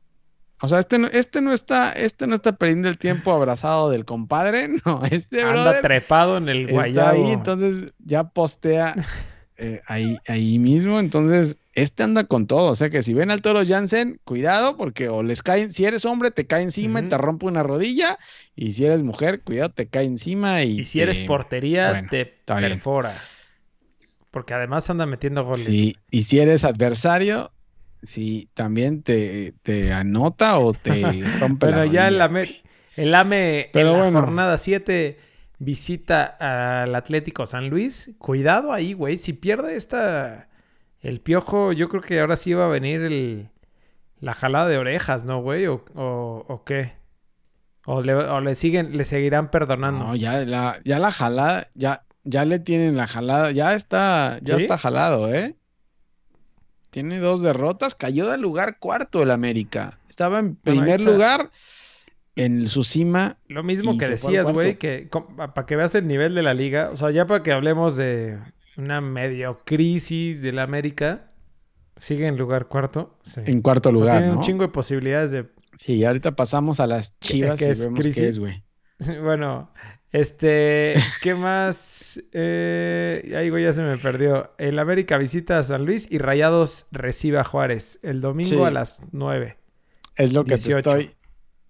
B: O sea, este no, este no está, este no está perdiendo el tiempo abrazado del compadre, no, este
A: Anda
B: brother
A: trepado en el
B: está
A: guayabo.
B: ahí, entonces ya postea eh, ahí, ahí mismo, entonces este anda con todo, o sea que si ven al toro Jansen, cuidado porque o les caen, si eres hombre te cae encima y te rompe una rodilla, y si eres mujer, cuidado, te cae encima y,
A: Y si eres
B: te-
A: portería,
B: bueno,
A: te
B: está bien.
A: perfora. Porque además anda metiendo goles.
B: Sí, y si eres adversario, si también te, te anota o te rompe
A: Bueno,
B: la
A: ya el. AME, el AME
B: Pero
A: en la
B: bueno.
A: jornada 7 visita al Atlético San Luis. Cuidado ahí, güey. Si pierde esta. El piojo, yo creo que ahora sí va a venir el, la jalada de orejas, ¿no, güey? ¿O, o, o qué? O le, o le siguen, le seguirán perdonando.
B: No, ya la, ya la jalada, ya, ya le tienen la jalada, ya está, ya
A: ¿Sí?
B: está jalado, ¿eh? Tiene dos derrotas, cayó del lugar cuarto el América. Estaba en primer lugar en su cima.
A: Lo mismo
B: Y
A: que decías, güey, que para que veas el nivel de la liga, o sea, ya para que hablemos de una medio crisis de la América, sigue en lugar cuarto. Sí.
B: En cuarto
A: O sea,
B: lugar,
A: tiene
B: ¿no?
A: un chingo de posibilidades de
B: Sí, ahorita pasamos a las chivas
A: que
B: y
A: es
B: vemos qué es, güey.
A: Bueno, este, ¿qué más? Eh, ay, güey, ya se me perdió. El América visita a San Luis y Rayados recibe a Juárez el domingo
B: Sí.
A: a las 9.
B: Es lo que
A: 18.
B: te estoy.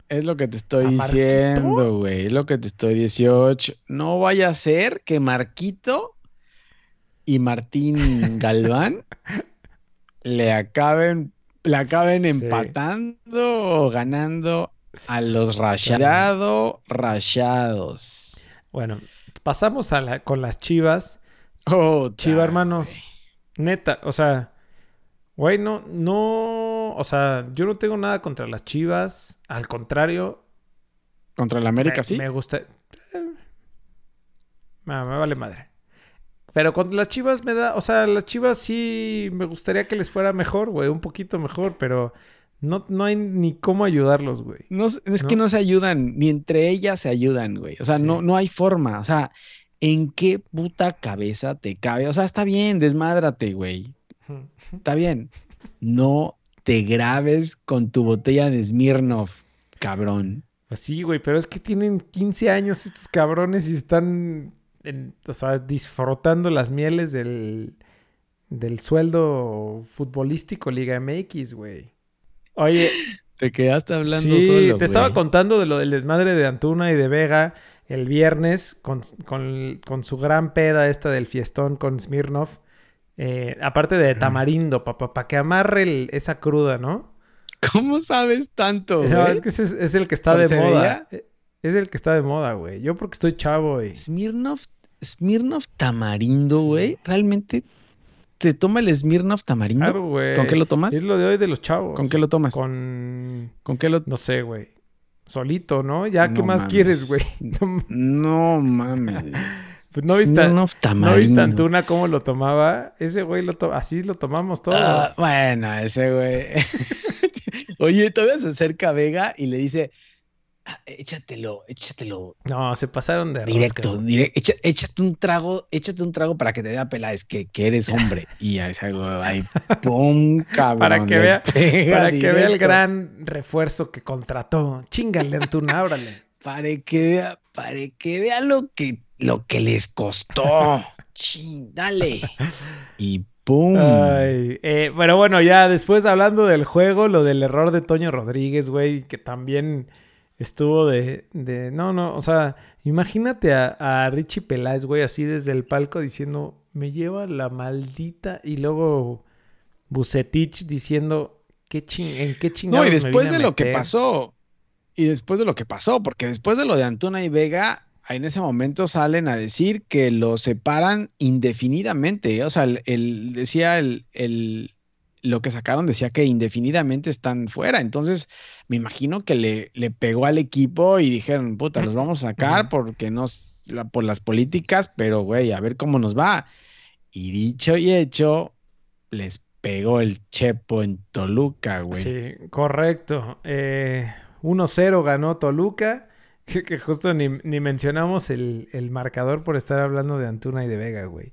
B: Es lo que te estoy diciendo, güey. Es lo que te estoy 18. No vaya a ser que Marquito y Martín Galván le acaben, le acaben
A: Sí.
B: empatando o ganando a los rayado rayados.
A: Bueno, pasamos a la, con las chivas.
B: Oh,
A: Chiva, hermanos. Neta, o sea, güey, no, no, o sea, yo no tengo nada contra las chivas. Al contrario,
B: Contra el América,
A: me,
B: sí.
A: me gusta. eh, me, me vale madre. Pero con las chivas me da, o sea, las chivas sí me gustaría que les fuera mejor, güey, un poquito mejor, pero no, no hay ni cómo ayudarlos, güey.
B: No, es que no se ayudan, ni entre ellas se ayudan, güey. O sea,
A: Sí.
B: no, no hay forma. O sea, ¿en qué puta cabeza te cabe? O sea, está bien, desmádrate, güey. Está bien. No te grabes con tu botella de Smirnoff, cabrón.
A: Pues sí, güey, pero es que tienen 15 años estos cabrones y están, en- o sea, disfrutando las mieles del, del sueldo futbolístico Liga MX, güey. Oye,
B: Te quedaste hablando
A: sí,
B: solo.
A: te estaba contando de lo del desmadre de Antuna y de Vega el viernes con, con- con su gran peda esta del fiestón con Smirnov. Eh, aparte de tamarindo, papá, para que amarre el- esa cruda, ¿no?
B: ¿Cómo sabes tanto, güey?
A: No, es que ese es, es el que está
B: ¿Por
A: de moda. Eh, Es el que está de moda, güey. Yo porque estoy chavo y...
B: Smirnoff, Smirnoff tamarindo,
A: Sí.
B: güey. ¿Realmente te toma el Smirnoff tamarindo?
A: Claro, güey.
B: ¿Con qué lo tomas?
A: Es lo de hoy de los chavos.
B: ¿Con qué lo tomas?
A: Con...
B: ¿Con qué lo
A: No sé, güey. Solito, ¿no? Ya, ¿qué
B: No
A: más
B: mames.
A: quieres, güey? No,
B: No mames.
A: pues no viste,
B: Smirnoff
A: ¿no
B: tamarindo.
A: viste a Antuna cómo lo tomaba. Ese güey lo to- así lo tomamos todos.
B: Ah, bueno, ese güey. Oye, todavía se acerca a Vega y le dice, "Ah, échatelo, échatelo
A: No, se pasaron de rosca,
B: directo, dire- echa- échate un trago, échate un trago para que te dé a pelar, es que, que eres hombre. Y a ese güey ahí, pum, cabrón.
A: Para que vea- Para que vea el gran refuerzo que contrató. Chingale, Antuna, órale.
B: Para que vea, para que vea lo que, lo que les costó. Chin, dale. Y pum.
A: Ay, eh, pero bueno, ya después hablando del juego, lo del error de Toño Rodríguez, güey, que también estuvo de, de... No, no, o sea, imagínate a, a Richie Peláez, güey, así desde el palco diciendo, me lleva la maldita, y luego Bucetich diciendo, ¿qué ching en qué
B: No,
A: chingados
B: y
A: me
B: después
A: vine
B: de
A: a
B: lo que
A: meter?"
B: pasó, y después de lo que pasó, porque después de lo de Antuna y Vega, en ese momento salen a decir que lo separan indefinidamente. O sea, el, el- decía el, el- lo que sacaron decía que indefinidamente están fuera. Entonces, me imagino que le, le pegó al equipo y dijeron, puta, los vamos a sacar porque nos, la- por las políticas, pero güey, a ver cómo nos va. Y dicho y hecho, les pegó el chepo en Toluca, güey.
A: Sí, correcto. Eh, 1-0 ganó Toluca. Que, que justo ni, ni mencionamos el, el marcador por estar hablando de Antuna y de Vega, güey.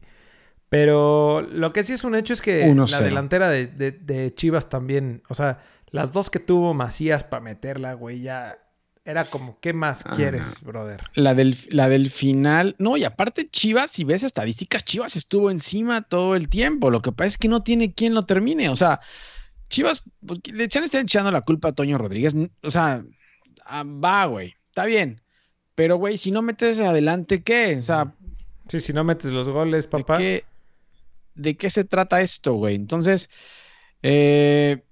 A: Pero lo que sí es un hecho es que
B: 1-0.
A: la delantera de, de- de Chivas también, o sea, las dos que tuvo Macías para meterla, güey, ya era como, ¿qué más
B: Ah,
A: quieres, brother?
B: La del, la del final, no, y aparte Chivas, si ves estadísticas, Chivas estuvo encima todo el tiempo. Lo que pasa es que no tiene quien lo termine. O sea, Chivas, pues, le echan, están echando la culpa a Toño Rodríguez. O sea, ah, va, güey, está bien. Pero, güey, si no metes adelante, ¿qué? O sea,
A: Sí, si no metes los goles,
B: ¿de
A: papá.
B: qué, de qué se trata esto, güey? Entonces, eh,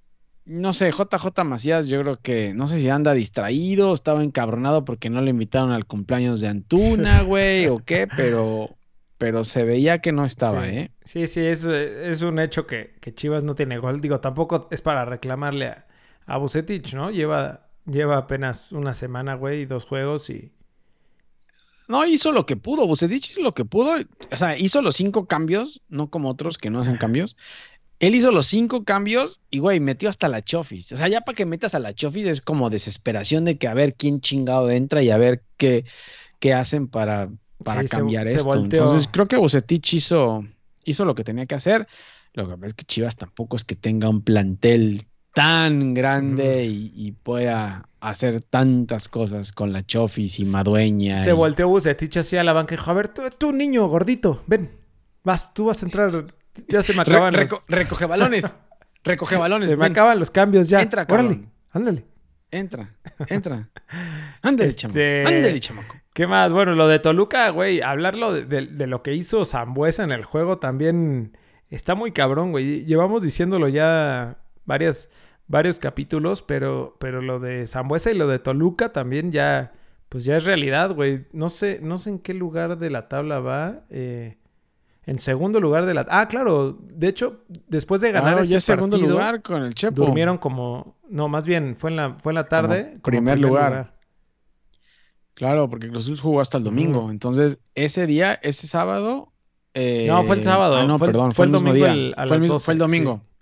B: no sé, JJ Macías, yo creo que, no sé si anda distraído, estaba encabronado porque no le invitaron al cumpleaños de Antuna, güey, o qué, pero, pero se veía que no estaba,
A: sí.
B: ¿eh?
A: Sí, sí, es, es un hecho que, que Chivas no tiene gol. Digo, tampoco es para reclamarle a, a Bucetich, ¿no? Lleva, lleva apenas una semana, güey, y dos juegos y...
B: No, hizo lo que pudo, Bucetich hizo lo que pudo, o sea, hizo los cinco cambios, no como otros que no hacen cambios. Él hizo los cinco cambios y, güey, metió hasta la Chofis. O sea, ya para que metas a la Chofis es como desesperación de que a ver quién chingado entra y a ver qué, qué hacen para, para
A: Sí,
B: cambiar
A: se
B: esto. Entonces, creo que Bucetich hizo, hizo lo que tenía que hacer. Lo que pasa es que Chivas tampoco es que tenga un plantel tan grande y, y pueda hacer tantas cosas con la Chofis y Madueña.
A: Se
B: y-
A: volteó Bucetich así a la banca y dijo, a ver, tú, tú, niño gordito, ven, vas, tú vas a entrar. Ya se me
B: Re-
A: acaban los,
B: reco- recoge balones. recoge balones.
A: se me acaban los cambios ya.
B: Entra,
A: Órale, ándale.
B: Entra, entra. Ándale,
A: Este-
B: chamaco. Ándale, chamaco.
A: ¿Qué más? Bueno, lo de Toluca, güey, hablarlo de, de- de lo que hizo Zambuesa en el juego también está muy cabrón, güey. Llevamos diciéndolo ya varias, varios capítulos, pero, pero lo de Zambuesa y lo de Toluca también ya, pues ya es realidad, güey. No sé, no sé en qué lugar de la tabla va. eh, en segundo lugar de la... Ah, claro. De hecho, después de ganar
B: Claro,
A: ese
B: ya segundo
A: partido,
B: lugar con el Chepo.
A: durmieron como... No, más bien, fue en la, fue en la tarde. como
B: primer lugar. Claro, porque Cruz Azul jugó hasta el domingo. Entonces, ese día, ese sábado. eh,
A: No, fue el sábado.
B: Ah, no,
A: Fue el-
B: perdón.
A: fue el
B: mismo
A: domingo
B: día.
A: el- a
B: fue, el
A: las
B: mismo-
A: 12,
B: fue el domingo.
A: sí.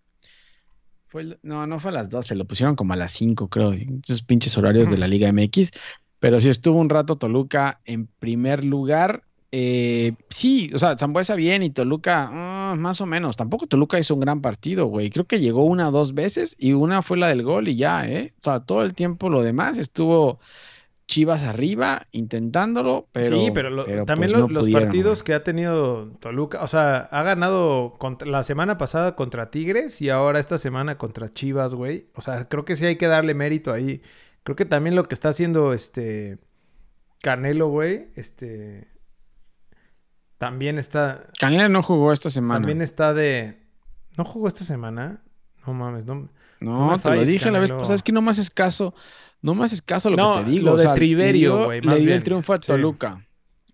B: Fue el- no, no fue a las 12, lo pusieron como a las 5, creo. Esos pinches horarios de la Liga MX. Pero sí estuvo un rato Toluca en primer lugar. Eh, sí, o sea, Zambuesa bien y Toluca ah, más o menos. Tampoco Toluca hizo un gran partido, güey. Creo que llegó una o dos veces y una fue la del gol y ya, ¿eh? O sea, todo el tiempo lo demás estuvo Chivas arriba intentándolo, pero.
A: sí, pero, lo-
B: pero,
A: también
B: pues,
A: lo-
B: no
A: los
B: pudieron,
A: partidos que ha tenido Toluca, o sea, ha ganado contra- la semana pasada contra Tigres y ahora esta semana contra Chivas, güey. O sea, creo que sí hay que darle mérito ahí. Creo que también lo que está haciendo este Canelo, güey, este también está
B: Canela no jugó esta semana.
A: también está de ¿No jugó esta semana? No mames, no.
B: No,
A: me
B: te lo dije la vez
A: Canelo.
B: pasada, es que no más es caso, no más es caso lo
A: No,
B: que te digo.
A: lo
B: o
A: de Triverio, güey,
B: Le dio el triunfo a
A: Sí.
B: Toluca.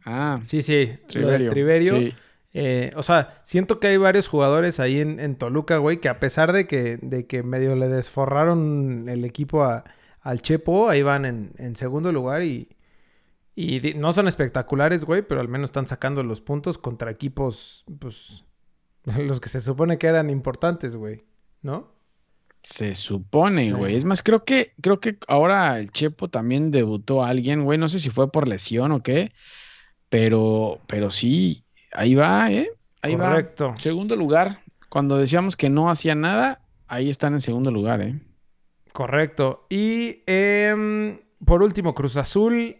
B: Ah,
A: Sí, sí, lo de
B: Triverio.
A: Triverio.
B: Sí.
A: Eh, o sea, siento que hay varios jugadores ahí en, en Toluca, güey, que a pesar de que, de que medio le desforraron el equipo a- al Chepo, ahí van en, en segundo lugar y, y no son espectaculares, güey, pero al menos están sacando los puntos contra equipos, pues, los que se supone que eran importantes, güey, ¿no?
B: Se supone,
A: Sí.
B: güey. Es más, creo que, creo que ahora el Chepo también debutó a alguien, güey. No sé si fue por lesión o qué, pero, pero sí, ahí va, ¿eh? Ahí
A: Correcto.
B: va. Segundo lugar. Cuando decíamos que no hacía nada, ahí están en segundo lugar, ¿eh?
A: Correcto. Y em, por último, Cruz Azul,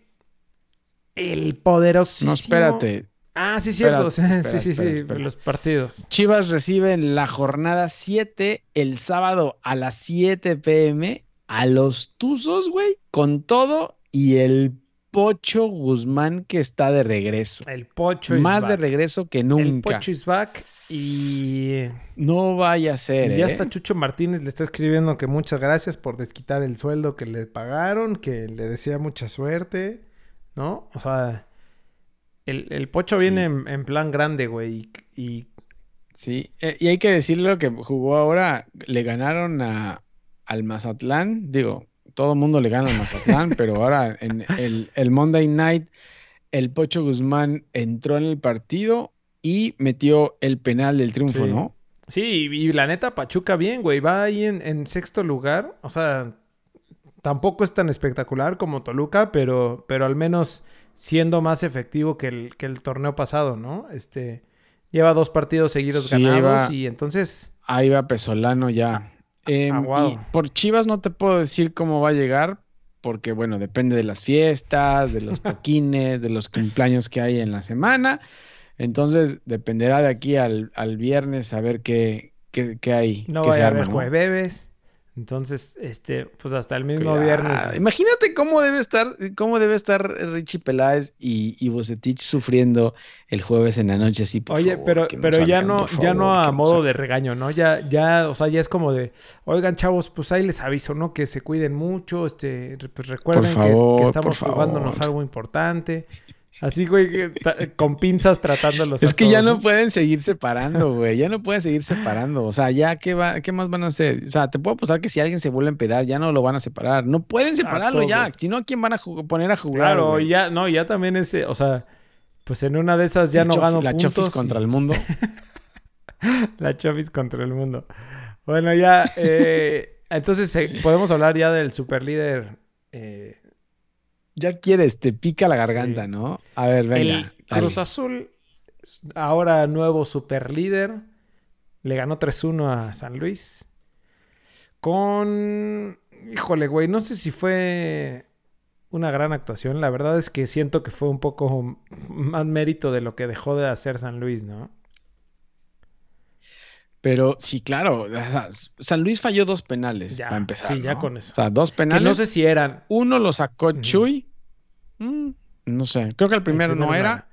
A: el poderosísimo...
B: No, espérate.
A: Ah, sí, cierto.
B: Espera,
A: sí, sí,
B: espera,
A: sí,
B: espera.
A: los partidos.
B: Chivas reciben la jornada 7 el sábado a las 7 pm a los Tuzos, güey, con todo y el Pocho Guzmán que está de regreso.
A: El Pocho is
B: Más de regreso que
A: El
B: nunca.
A: Pocho is back y,
B: No vaya a ser,
A: y ya
B: ¿eh?
A: está Chucho Martínez le está escribiendo que muchas gracias por desquitar el sueldo que le pagaron, que le desea mucha suerte, ¿no? O sea, el, el Pocho
B: Sí.
A: viene en, en plan grande, güey, y, y
B: Sí, eh, y hay que decirlo que jugó ahora, le ganaron a, al Mazatlán, digo, todo el mundo le gana al Mazatlán, pero ahora en el, el Monday Night, el Pocho Guzmán entró en el partido y metió el penal del triunfo,
A: Sí.
B: ¿no?
A: Sí, y, y la neta, Pachuca bien, güey. Va ahí en, en sexto lugar. O sea, tampoco es tan espectacular como Toluca, pero, pero al menos siendo más efectivo que el, que el torneo pasado, ¿no? Este lleva dos partidos seguidos
B: Sí,
A: ganados y entonces.
B: Ahí va Pesolano ya. Em,
A: aguado.
B: y por Chivas no te puedo decir cómo va a llegar, porque bueno, depende de las fiestas, de los toquines, de los cumpleaños que hay en la semana. Entonces, dependerá de aquí al, al viernes a ver qué, qué, qué hay.
A: No
B: qué se
A: a haber
B: ¿no?
A: jueves. Entonces, este, pues hasta el mismo viernes.
B: Imagínate cómo debe estar, cómo debe estar Richie Peláez y, y Bucetich sufriendo el jueves en la noche así, por
A: Oye,
B: favor,
A: pero, pero ya no, ya no a modo de regaño, ¿no? Ya, ya, o sea, ya es como de, oigan, chavos, pues ahí les aviso, ¿no? Que se cuiden mucho, este, pues recuerden que- estamos jugándonos algo importante. Así, güey, con pinzas tratándolos.
B: Es
A: a
B: que ya no pueden seguir separando, güey. Ya no pueden seguir separando. O sea, ya qué va, qué más van a hacer. O sea, te puedo apostar que si alguien se vuelve a empedar, ya no lo van a separar. No pueden separarlo ya. Si no, ¿a quién van a poner a jugar?
A: Claro,
B: güey?
A: ya, no, ya también ese, o sea, pues en una de esas ya no
B: chof-
A: gano
B: La
A: puntos.
B: Chofis contra el mundo.
A: La Chovis contra el mundo. Bueno, ya. eh, entonces, eh, podemos hablar ya del superlíder. eh,
B: Ya quieres, te pica la garganta,
A: Sí.
B: ¿no? A ver, venga.
A: el
B: dale.
A: Cruz Azul, ahora nuevo superlíder. Le ganó 3-1 a San Luis. Con. Híjole, güey. No sé si fue una gran actuación. La verdad es que siento que fue un poco más mérito de lo que dejó de hacer San Luis, ¿no?
B: Pero sí, claro. San Luis falló dos penales
A: Ya,
B: para empezar.
A: sí, ya
B: ¿no?
A: con eso.
B: O sea, dos
A: Que
B: penales.
A: no sé si eran.
B: Uno lo sacó. Chuy. Mm, no sé. Creo que el primero, no era.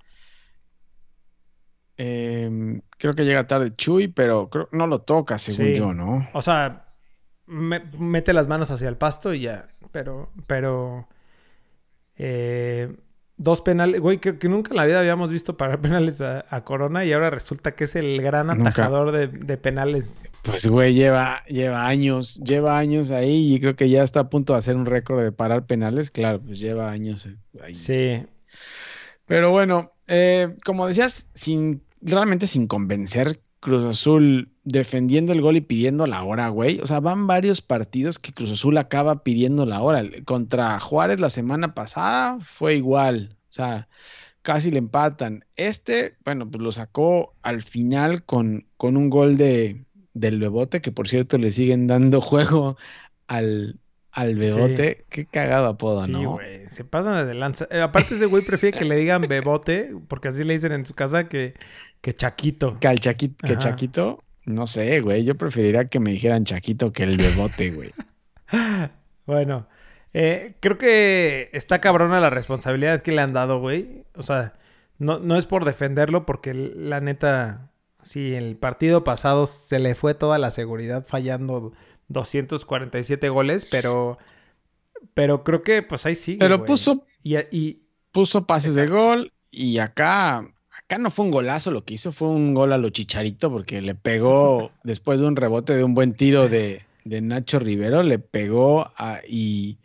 B: Em, creo que llega tarde Chuy, pero creo, no lo toca, según
A: Sí.
B: yo, ¿no?
A: O sea, me- mete las manos hacia el pasto y ya. Pero, pero. eh, dos penales. Güey, que, que nunca en la vida habíamos visto parar penales a, a Corona y ahora resulta que es el gran atajador de, de penales.
B: Pues, güey, lleva, lleva años, lleva años ahí y creo que ya está a punto de hacer un récord de parar penales. Claro, pues lleva años eh, ahí.
A: Sí.
B: Pero bueno, eh, como decías, sin, realmente sin convencer, Cruz Azul defendiendo el gol y pidiendo la hora, güey. O sea, van varios partidos que Cruz Azul acaba pidiendo la hora. Contra Juárez la semana pasada fue igual. O sea, casi le empatan. Este, bueno, pues lo sacó al final con, con un gol de, del Bebote, que por cierto le siguen dando juego al, al Bebote. Qué cagado apodo,
A: Sí,
B: ¿no?
A: güey. Se pasan de lanza. Eh, aparte, ese güey prefiere que le digan bebote, porque así le dicen en su casa que, que Chaquito.
B: Que al Chaquito, que. Chaquito, no sé, güey. Yo preferiría que me dijeran Chaquito que el bebote, güey.
A: Bueno, eh, creo que está cabrona la responsabilidad que le han dado, güey. O sea, no, no es por defenderlo, porque la neta, sí, el partido pasado se le fue toda la seguridad fallando 247 goles, pero, pero creo que pues ahí sí.
B: Pero puso,
A: Y, y
B: puso pases de gol y acá, acá no fue un golazo, lo que hizo fue un gol a lo chicharito porque le pegó después de un rebote de un buen tiro de, de Nacho Rivero, le pegó a- y,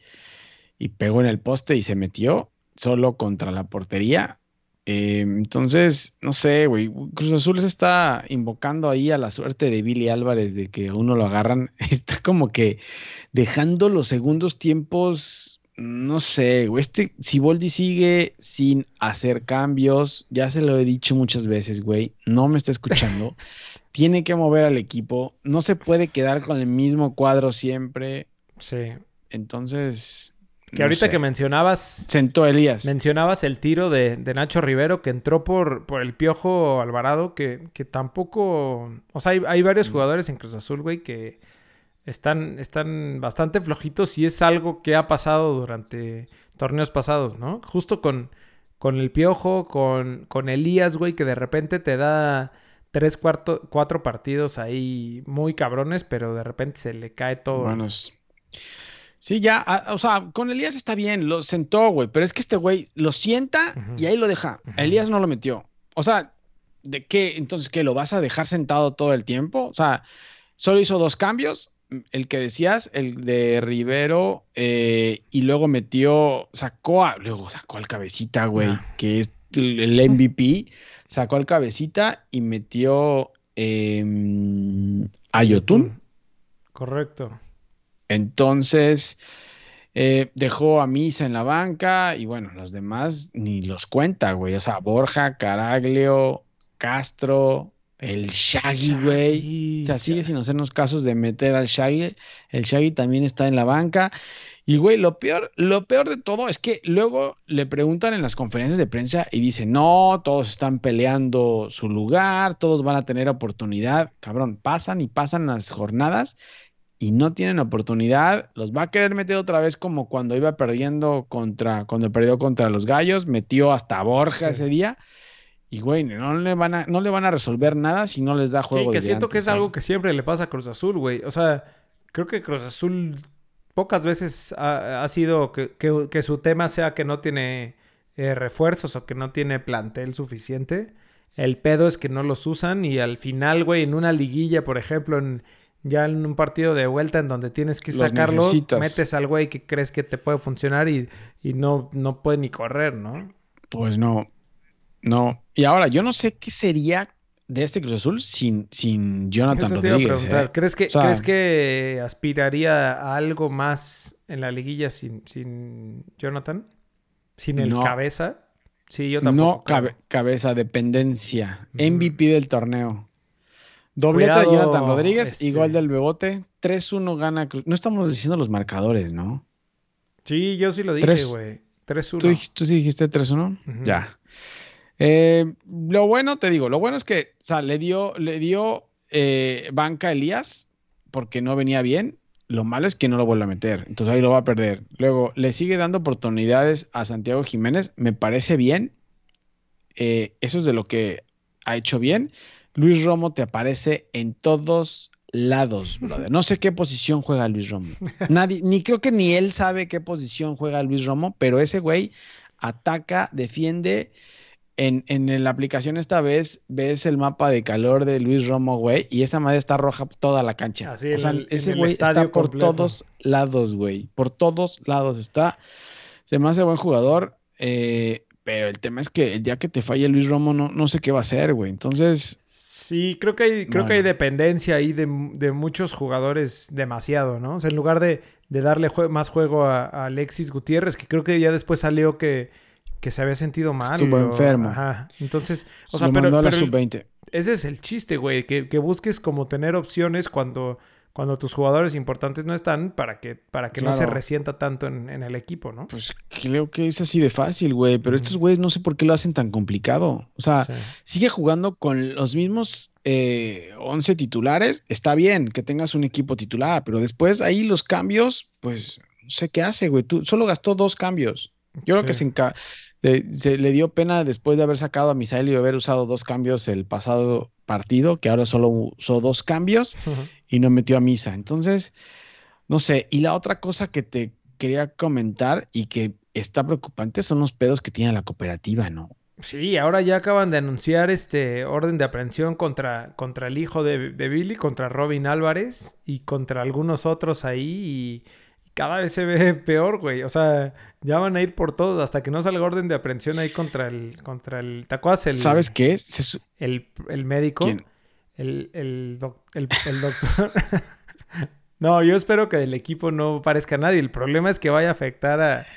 B: y pegó en el poste y se metió solo contra la portería. Eh, entonces, no sé, güey, Cruz Azul se está invocando ahí a la suerte de Billy Álvarez de que uno lo agarran, está como que dejando los segundos tiempos, no sé, güey, este Siboldi sigue sin hacer cambios, ya se lo he dicho muchas veces, güey, no me está escuchando, tiene que mover al equipo, no se puede quedar con el mismo cuadro siempre,
A: sí.
B: entonces...
A: Que
B: no
A: ahorita
B: sé.
A: que mencionabas,
B: Sentó Elías.
A: mencionabas el tiro de, de Nacho Rivero que entró por, por el Piojo Alvarado, que, que tampoco... O sea, hay, hay varios jugadores en Cruz Azul, güey, que están, están bastante flojitos y es algo que ha pasado durante torneos pasados, ¿no? Justo con, con el Piojo, con, con Elías, güey, que de repente te da tres, cuarto, cuatro partidos ahí muy cabrones, pero de repente se le cae todo.
B: Buenos. Sí, ya, o sea, con Elías está bien, lo sentó, güey, pero es que este güey lo sienta y ahí lo deja. Elías no lo metió. O sea, ¿de qué? Entonces, ¿qué? ¿Lo vas a dejar sentado todo el tiempo? O sea, solo hizo dos cambios, el que decías, el de Rivero, eh, y luego metió, sacó a, luego sacó al cabecita, güey,
A: Ah.
B: que es el el MVP, sacó al cabecita y metió eh, a Yotun.
A: Correcto.
B: Entonces, eh, dejó a Misa en la banca y bueno, los demás ni los cuenta, güey. O sea, Borja, Caraglio, Castro, el Shaggy, güey. O sea, sigue sin hacernos casos de meter al Shaggy. El Shaggy también está en la banca. Y, güey, lo peor, lo peor de todo es que luego le preguntan en las conferencias de prensa y dicen, no, todos están peleando su lugar, todos van a tener oportunidad. Cabrón, pasan y pasan las jornadas y no tienen oportunidad. Los va a querer meter otra vez como cuando iba perdiendo contra, cuando perdió contra los Gallos, metió hasta Borja
A: Sí.
B: ese día. Y, güey, no le, van a, no le van a resolver nada si no les da juego.
A: Sí, que siento
B: antes,
A: que es
B: ¿sabes?
A: algo que siempre le pasa a Cruz Azul, güey. O sea, creo que Cruz Azul pocas veces ha, ha sido que, que- que su tema sea que no tiene eh, refuerzos o que no tiene plantel suficiente. El pedo es que no los usan y al final, güey, en una liguilla, por ejemplo, en, ya en un partido de vuelta en donde tienes que
B: Los
A: sacarlo,
B: necesitas.
A: metes al güey que crees que te puede funcionar y, y no, no puede ni correr, ¿no?
B: Pues no, no. Y ahora, yo no sé qué sería de este Cruz Azul sin, sin Jonathan
A: Eso te iba a
B: Rodríguez.
A: preguntar.
B: ¿eh?
A: ¿Crees, que,
B: O sea-
A: ¿Crees que aspiraría a algo más en la liguilla sin, sin Jonathan? ¿Sin el
B: No.
A: cabeza? Sí, yo tampoco.
B: No, cabe- cabeza, dependencia.
A: Ujú.
B: MVP del torneo. Doblete de
A: Cuidado,
B: Jonathan Rodríguez
A: este-
B: y gol del Bebote. 3-1 gana Cruz. No estamos diciendo los marcadores, ¿no?
A: Sí, yo sí lo dije,
B: Tres-
A: güey. 3-1.
B: ¿Tú, tú sí dijiste 3-1?
A: Ujú.
B: Ya. Eh, lo bueno, te digo, lo bueno es que, o sea, le dio, le dio eh, banca a Elías porque no venía bien. Lo malo es que no lo vuelve a meter. Entonces ahí lo va a perder. Luego, le sigue dando oportunidades a Santiago Jiménez. Me parece bien. Eh, eso es de lo que ha hecho bien. Luis Romo te aparece en todos lados, brother. No sé qué posición juega Luis Romo. Nadie, ni creo que ni él sabe qué posición juega Luis Romo, pero ese güey ataca, defiende. En, en la aplicación esta vez ves el mapa de calor de Luis Romo, güey, y esa madre está roja toda la cancha.
A: Así,
B: o sea,
A: el-
B: ese güey está por
A: completo.
B: todos lados, güey. Por todos lados está. Se me hace buen jugador, eh, pero el tema es que el día que te falle Luis Romo, no, no sé qué va a hacer, güey. Entonces,
A: Sí, creo que hay, creo que hay dependencia ahí de, de muchos jugadores demasiado, ¿no? O sea, en lugar de, de darle jue- más juego a, a Alexis Gutiérrez, que creo que ya después salió que, que se había sentido mal.
B: Estuvo
A: o-
B: enfermo.
A: Ajá. Entonces, o
B: se
A: sea, pero,
B: mandó a la
A: pero el-
B: sub-20.
A: ese es el chiste, güey, que, que busques como tener opciones cuando, cuando tus jugadores importantes no están para que, para que no se resienta tanto en, en el equipo, ¿no?
B: Pues creo que es así de fácil, güey. Pero estos güeyes no sé por qué lo hacen tan complicado. O sea,
A: Sí.
B: sigue jugando con los mismos eh, 11 titulares. Está bien que tengas un equipo titular, pero después ahí los cambios, pues no sé qué hace, güey. Tú solo gastó dos cambios. Yo creo que se, enca- se, se le dio pena después de haber sacado a Misael y haber usado dos cambios el pasado partido, que ahora solo usó dos cambios y no metió a misa. Entonces, no sé. Y la otra cosa que te quería comentar y que está preocupante son los pedos que tiene la cooperativa, ¿no?
A: Sí, ahora ya acaban de anunciar este orden de aprehensión contra, contra el hijo de, de Billy, contra Robin Álvarez y contra algunos otros ahí y, y cada vez se ve peor, güey. O sea, ya van a ir por todos hasta que no salga orden de aprehensión ahí contra el, contra el, ¿te acuerdas el,
B: ¿Sabes qué? Se su-
A: el, el médico?
B: ¿Quién?
A: El, el, doc- el, el doctor. no, yo espero que del equipo no parezca nadie. El problema es que vaya a afectar a,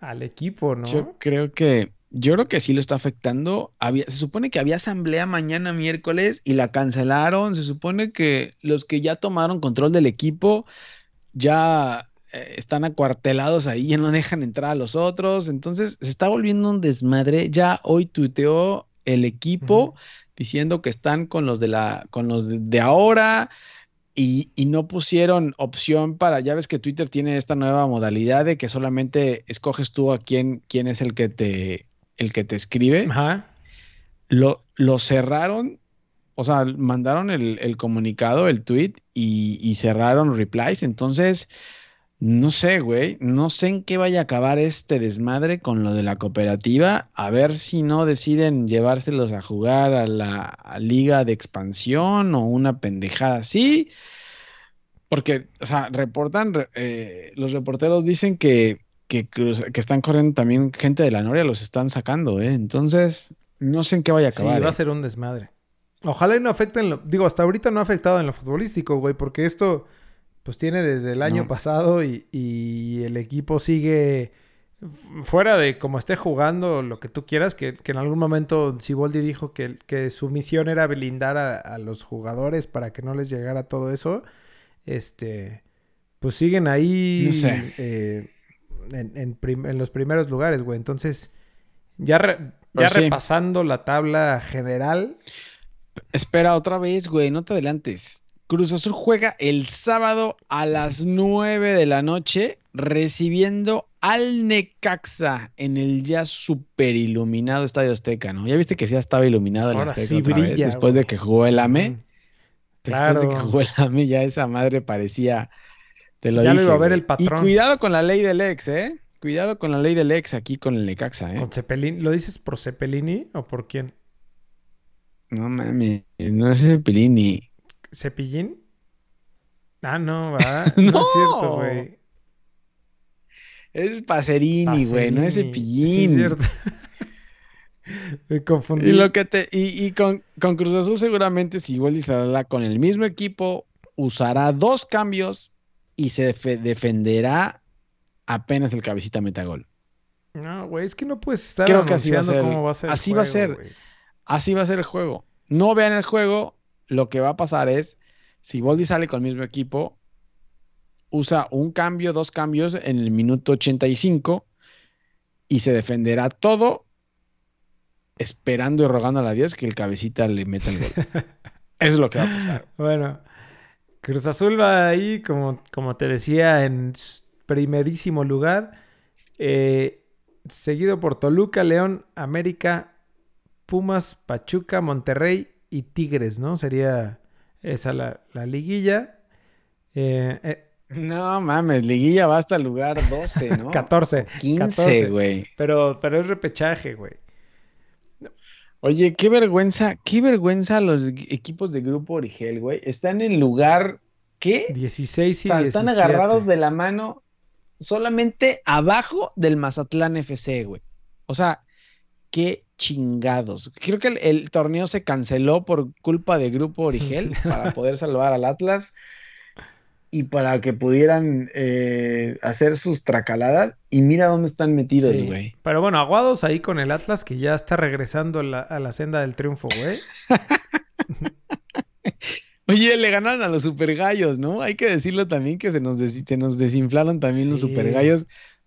A: al equipo, ¿no?
B: Yo creo que, yo creo que sí lo está afectando. Había, se supone que había asamblea mañana miércoles y la cancelaron. Se supone que los que ya tomaron control del equipo ya eh, están acuartelados ahí, ya no dejan entrar a los otros. Entonces se está volviendo un desmadre. Ya hoy tuiteó el equipo diciendo que están con los de la, con los de, de ahora. Y, y no pusieron opción para, ya ves que Twitter tiene esta nueva modalidad de que solamente escoges tú a quién, quién es el que te, el que te escribe.
A: Ajá.
B: Lo, lo cerraron, o sea, mandaron el, el comunicado, el tweet y, y cerraron replies. Entonces, no sé, güey, no sé en qué vaya a acabar este desmadre con lo de la cooperativa. A ver si no deciden llevárselos a jugar a la a liga de expansión o una pendejada así. Porque, o sea, reportan, re- eh, los reporteros dicen que, que, están corriendo también gente de la Noria, los están sacando, ¿eh? Entonces, no sé en qué vaya a
A: Sí,
B: acabar.
A: va a
B: ¿eh?
A: ser un desmadre. Ojalá y no afecte en lo... Digo, hasta ahorita no ha afectado en lo futbolístico, güey, porque esto pues tiene desde el año
B: No.
A: pasado y, y el equipo sigue fuera de como esté jugando, lo que tú quieras, que, que en algún momento Siboldi dijo que, que su misión era blindar a, a los jugadores para que no les llegara todo eso. Este, pues siguen ahí
B: No sé.
A: eh, en, en prim- en los primeros lugares, güey. Entonces, ya, re- ya
B: Pues sí.
A: repasando la tabla general,
B: Espera otra vez, güey, no te adelantes. Cruz Azul juega el sábado a las 9 de la noche recibiendo al Necaxa en el ya super iluminado Estadio Azteca, ¿no? Ya viste que ya estaba iluminado el
A: Ahora
B: Azteca
A: sí
B: otra vez,
A: brilla,
B: después de que jugó el AME. Después de que jugó el AME, ya esa madre parecía. Te lo
A: Ya lo
B: dije,
A: iba a ver el patrón.
B: Y cuidado con la ley del ex, ¿eh? Cuidado con la ley del ex aquí con el Necaxa, ¿eh?
A: Con Cepelini. ¿Lo dices por Cepelini o por quién?
B: No mames, no es el Pilini.
A: ¿Cepillín? Ah, no, va. No,
B: No.
A: es cierto, güey.
B: Es Pacerini, güey, no es. Cepillín.
A: Sí, es cierto. Me confundí.
B: Y lo que te, y, y con, con Cruz Azul seguramente si Zadala con el mismo equipo usará dos cambios y se defe- defenderá apenas el cabecita metagol.
A: No, güey, es que no puedes estar
B: Creo que así va a ser.
A: cómo va a ser. el
B: Así va a
A: juego,
B: ser.
A: güey.
B: Así va a ser el juego. No vean el juego, lo que va a pasar es, si Boldi sale con el mismo equipo, usa un cambio, dos cambios en el minuto 85 y se defenderá todo esperando y rogando a la Dios que el cabecita le meta el gol. Eso es lo que va a pasar.
A: Bueno, Cruz Azul va ahí, como, como te decía, en primerísimo lugar. eh, seguido por Toluca, León, América, Pumas, Pachuca, Monterrey y Tigres, ¿no? Sería esa la, la liguilla. Eh, eh,
B: No mames, Liguilla va hasta el lugar 12, ¿no?
A: 14.
B: 15,
A: 14.
B: güey.
A: Pero, pero es repechaje, güey.
B: Oye, qué vergüenza, qué vergüenza los equipos de Grupo Origel, güey. Están en lugar, ¿qué?
A: 16 y
B: O sea, están
A: 17.
B: agarrados de la mano solamente abajo del Mazatlán FC, güey. O sea, qué chingados. Creo que el, el torneo se canceló por culpa de Grupo Origel para poder salvar al Atlas y para que pudieran eh, hacer sus tracaladas. Y mira dónde están metidos,
A: Sí.
B: güey.
A: Pero bueno, aguados ahí con el Atlas que ya está regresando a la, a la senda del triunfo, güey.
B: Oye, le ganaron a los super gallos, ¿no? Hay que decirlo también que se nos, des- se nos desinflaron también los
A: Sí.
B: super gallos.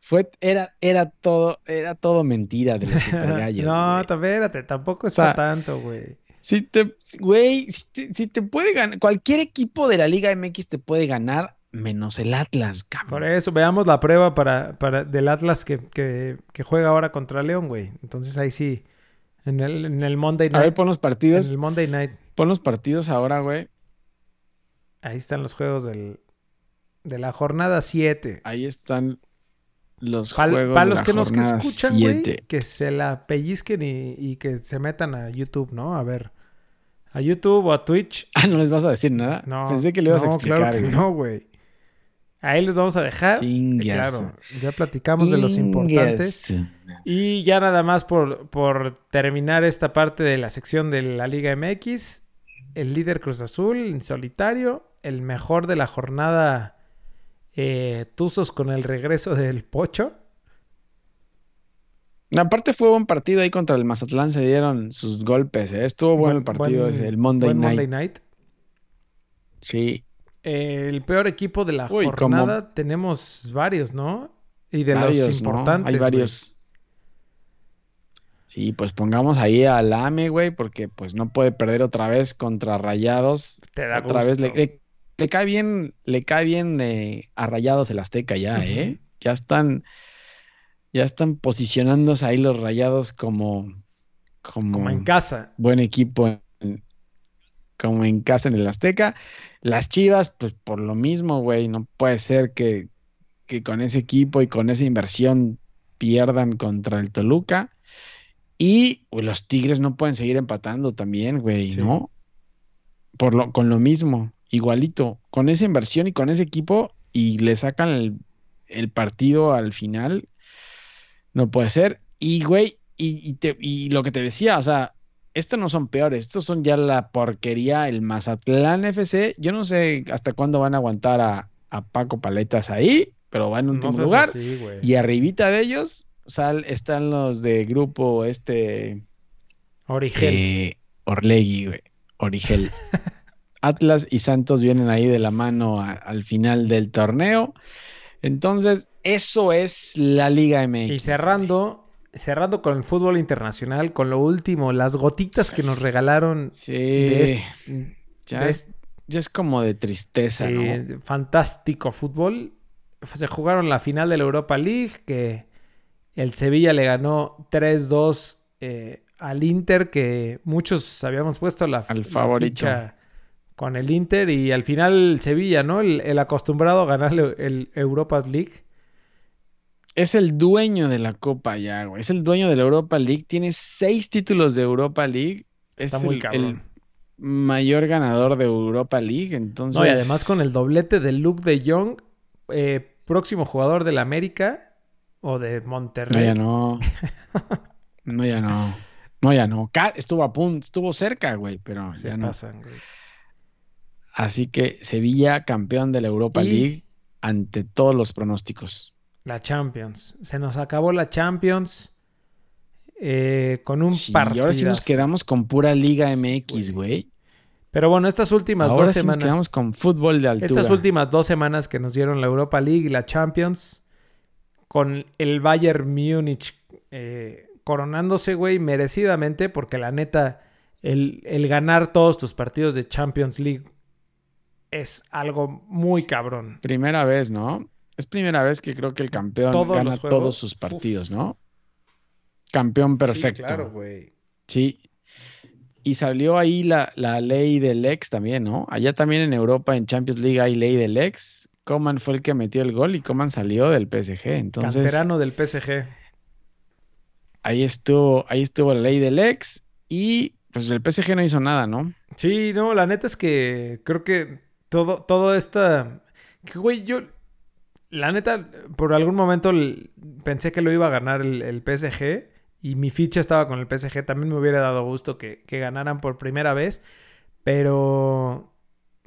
B: Fue, era, era todo, era todo mentira de los super gallos.
A: no, espérate, tampoco es
B: sea,
A: para tanto, güey.
B: Si te, güey, si te, si te puede ganar, cualquier equipo de la Liga MX te puede ganar, menos el Atlas,
A: Por
B: cabrón.
A: eso, veamos la prueba para, para del Atlas que, que, que juega ahora contra León, güey. Entonces ahí sí, en el, en el Monday
B: A ver,
A: Night.
B: pon los
A: En
B: partidos,
A: el Monday Night,
B: pon los partidos ahora, güey.
A: ahí están los juegos del, de la jornada 7.
B: Ahí están los
A: Para
B: juegos de
A: los
B: la
A: que nos
B: jornada
A: escuchan, güey, que se la pellizquen y, y que se metan a YouTube, ¿no? A ver, a YouTube o a Twitch.
B: Ah, ¿no les vas a decir nada?
A: No,
B: Pensé que le ibas a explicar,
A: claro que
B: güey.
A: no, güey. Ahí les vamos a dejar. Eh, Claro, ya platicamos de los importantes. Y ya nada más por, por terminar esta parte de la sección de la Liga MX, el líder Cruz Azul en solitario, el mejor de la jornada eh, Tuzos con el regreso del Pocho.
B: Aparte fue buen partido ahí contra el Mazatlán, se dieron sus golpes, ¿eh? Estuvo bueno el
A: Buen-
B: partido
A: buen-
B: ese, el Monday
A: buen
B: Night.
A: Monday Night.
B: Sí.
A: Eh, el peor equipo de la
B: Uy, como-
A: jornada tenemos varios, ¿no? Y de
B: varios,
A: los
B: ¿no?
A: importantes.
B: Hay varios. Sí, pues pongamos ahí al AME, güey, porque pues no puede perder otra vez contra Rayados.
A: Te da
B: Otra vez le, le- le cae bien, le cae bien eh, a Rayados el Azteca ya, ¿eh? Ya están, ya están posicionándose ahí los Rayados como, como,
A: Como en casa.
B: buen equipo en- como en casa en el Azteca. Las Chivas, pues por lo mismo, güey, no puede ser que, que con ese equipo y con esa inversión pierdan contra el Toluca. Y los Tigres no pueden seguir empatando también, güey,
A: Sí.
B: ¿no? Por lo, con lo mismo, igualito, con esa inversión y con ese equipo y le sacan el, el partido al final, no puede ser. Y, güey, y, y te- y lo que te decía, o sea, estos no son peores, estos son ya la porquería, el Mazatlán FC. Yo no sé hasta cuándo van a aguantar a, a Paco Paletas ahí, pero va en
A: No
B: último
A: seas
B: lugar.
A: así.
B: Y arribita de ellos sal, están los de grupo este
A: Origel.
B: eh, Orlegui, güey. Origel. Atlas y Santos vienen ahí de la mano a- al final del torneo. Entonces, eso es la Liga MX.
A: Y cerrando, cerrando con el fútbol internacional, con lo último, las gotitas que nos regalaron
B: Sí.
A: de este,
B: ya,
A: de
B: es, ya es como de tristeza, ¿no?
A: este fantástico fútbol. Se jugaron la final de la Europa League, que el Sevilla le ganó 3-2 eh, al Inter, que muchos habíamos puesto la,
B: Al
A: la
B: favorito.
A: ficha con el Inter, y al final Sevilla, ¿no? El, el acostumbrado a ganar el, Europa League.
B: Es el dueño de la Copa ya, güey. Es el dueño de la Europa League. Tiene seis títulos de Europa League.
A: Está
B: es
A: muy
B: el,
A: cabrón.
B: el mayor ganador de Europa League. Entonces.
A: No, y además con el doblete de Luke de Jong, eh, próximo jugador del América o de
B: No,
A: Monterrey.
B: ya no. No, ya no. No, ya no. Estuvo a punto, estuvo cerca, güey, pero
A: Se
B: ya no.
A: pasan, güey.
B: Así que Sevilla, campeón de la Europa
A: Y-
B: League, ante todos los pronósticos.
A: La Champions. Se nos acabó la Champions eh, con un
B: Sí, y
A: partido.
B: ahora sí nos quedamos con pura Liga MX,
A: güey. Pero bueno, estas últimas
B: Ahora
A: dos
B: sí nos
A: semanas.
B: quedamos con fútbol de altura.
A: Estas últimas dos semanas que nos dieron la Europa League y la Champions, con el Bayern Múnich eh, coronándose, güey, merecidamente, porque la neta, el, el ganar todos tus partidos de Champions League es algo muy cabrón.
B: Primera vez, ¿no? Es primera vez que creo que el campeón
A: Todos
B: gana todos sus partidos, ¿no? Campeón perfecto.
A: Sí, claro, güey.
B: Sí. Y salió ahí la, la ley del ex también, ¿no? Allá también en Europa, en Champions League, hay ley del ex. Coman fue el que metió el gol y Coman salió del PSG. Entonces,
A: Canterano del PSG.
B: ahí estuvo, ahí estuvo la ley del ex. Y pues el PSG no hizo nada, ¿no?
A: Sí, no, la neta es que creo que todo, todo esta. Que, güey, yo. La neta, por algún momento pensé que lo iba a ganar el, el PSG. Y mi ficha estaba con el PSG. También me hubiera dado gusto que, que ganaran por primera vez. Pero.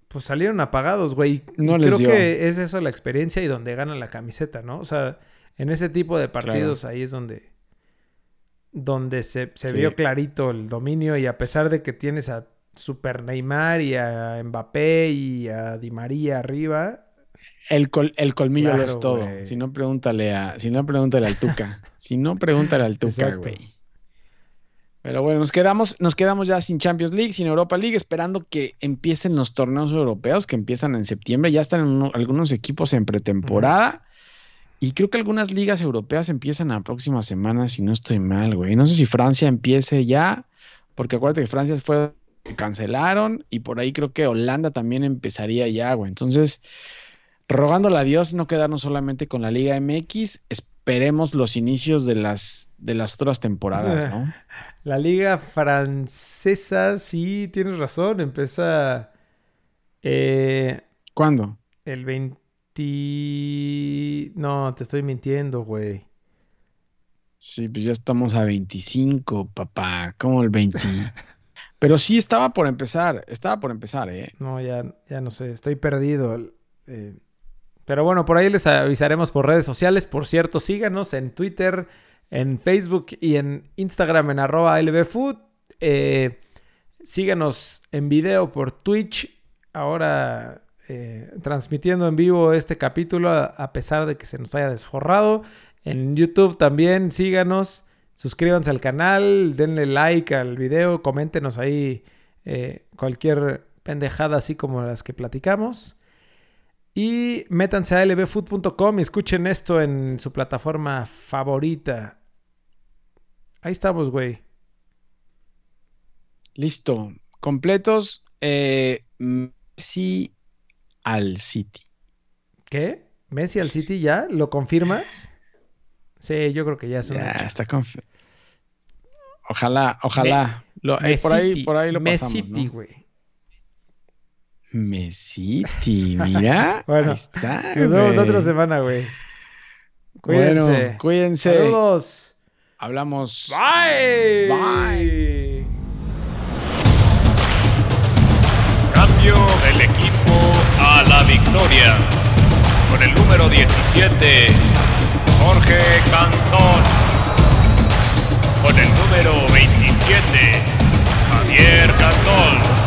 A: Pues salieron apagados, güey. Y
B: No les
A: creo
B: dio.
A: que es eso la experiencia y donde ganan la camiseta, ¿no? O sea, en ese tipo de partidos ahí es donde. Donde se, se
B: Sí.
A: vio clarito el dominio. Y a pesar de que tienes a Super Neymar y a Mbappé y a Di María arriba.
B: El, col- el colmillo lo es todo. Si no, pregúntale a, si no, pregúntale al Tuca. si no, pregúntale al Tuca, güey. Pero bueno, nos quedamos, nos quedamos ya sin Champions League, sin Europa League, esperando que empiecen los torneos europeos que empiezan en septiembre. Ya están uno- algunos equipos en pretemporada. Y creo que algunas ligas europeas empiezan la próxima semana, si no estoy mal, güey. No sé si Francia empiece ya, porque acuérdate que Francia fue cancelaron y por ahí creo que Holanda también empezaría ya, güey. Entonces, rogándole a Dios no quedarnos solamente con la Liga MX, esperemos los inicios de las, de las otras temporadas, ¿no?
A: La liga francesa, sí, tienes razón. Empieza eh,
B: ¿Cuándo?
A: el 20... No, te estoy mintiendo, güey.
B: Sí, pues ya estamos a 25, papá, como el 20. Pero sí estaba por empezar, estaba por empezar, ¿eh?
A: No, ya, ya no sé, estoy perdido. Eh, pero bueno, por ahí les avisaremos por redes sociales. Por cierto, síganos en Twitter, en Facebook y en Instagram en arroba lbfood. Eh, síganos en video por Twitch. Ahora eh, transmitiendo en vivo este capítulo a, a pesar de que se nos haya desforrado. En YouTube también síganos. Suscríbanse al canal, denle like al video, coméntenos ahí eh, cualquier pendejada así como las que platicamos. Y métanse a lbfood.com y escuchen esto en su plataforma favorita. Ahí estamos, güey.
B: Listo. Completos. Eh, Messi al City.
A: ¿Qué? ¿Messi al City ya? ¿Lo confirmas? Sí, yo creo que ya es un
B: Ya
A: hecho.
B: está confi- Ojalá, ojalá. Lo- eh, por ahí, por ahí lo pasamos,
A: Messi,
B: ¿no?
A: güey.
B: Mesiti, mira.
A: Bueno,
B: ahí está,
A: Nos vemos la otra
B: güey.
A: semana, güey. Cuídense.
B: Bueno, cuídense.
A: Saludos.
B: Hablamos.
A: Bye.
B: Bye.
C: Cambio del equipo a la victoria. Con el número 17, Jorge Cantón. Con el número 27, Javier Cantón.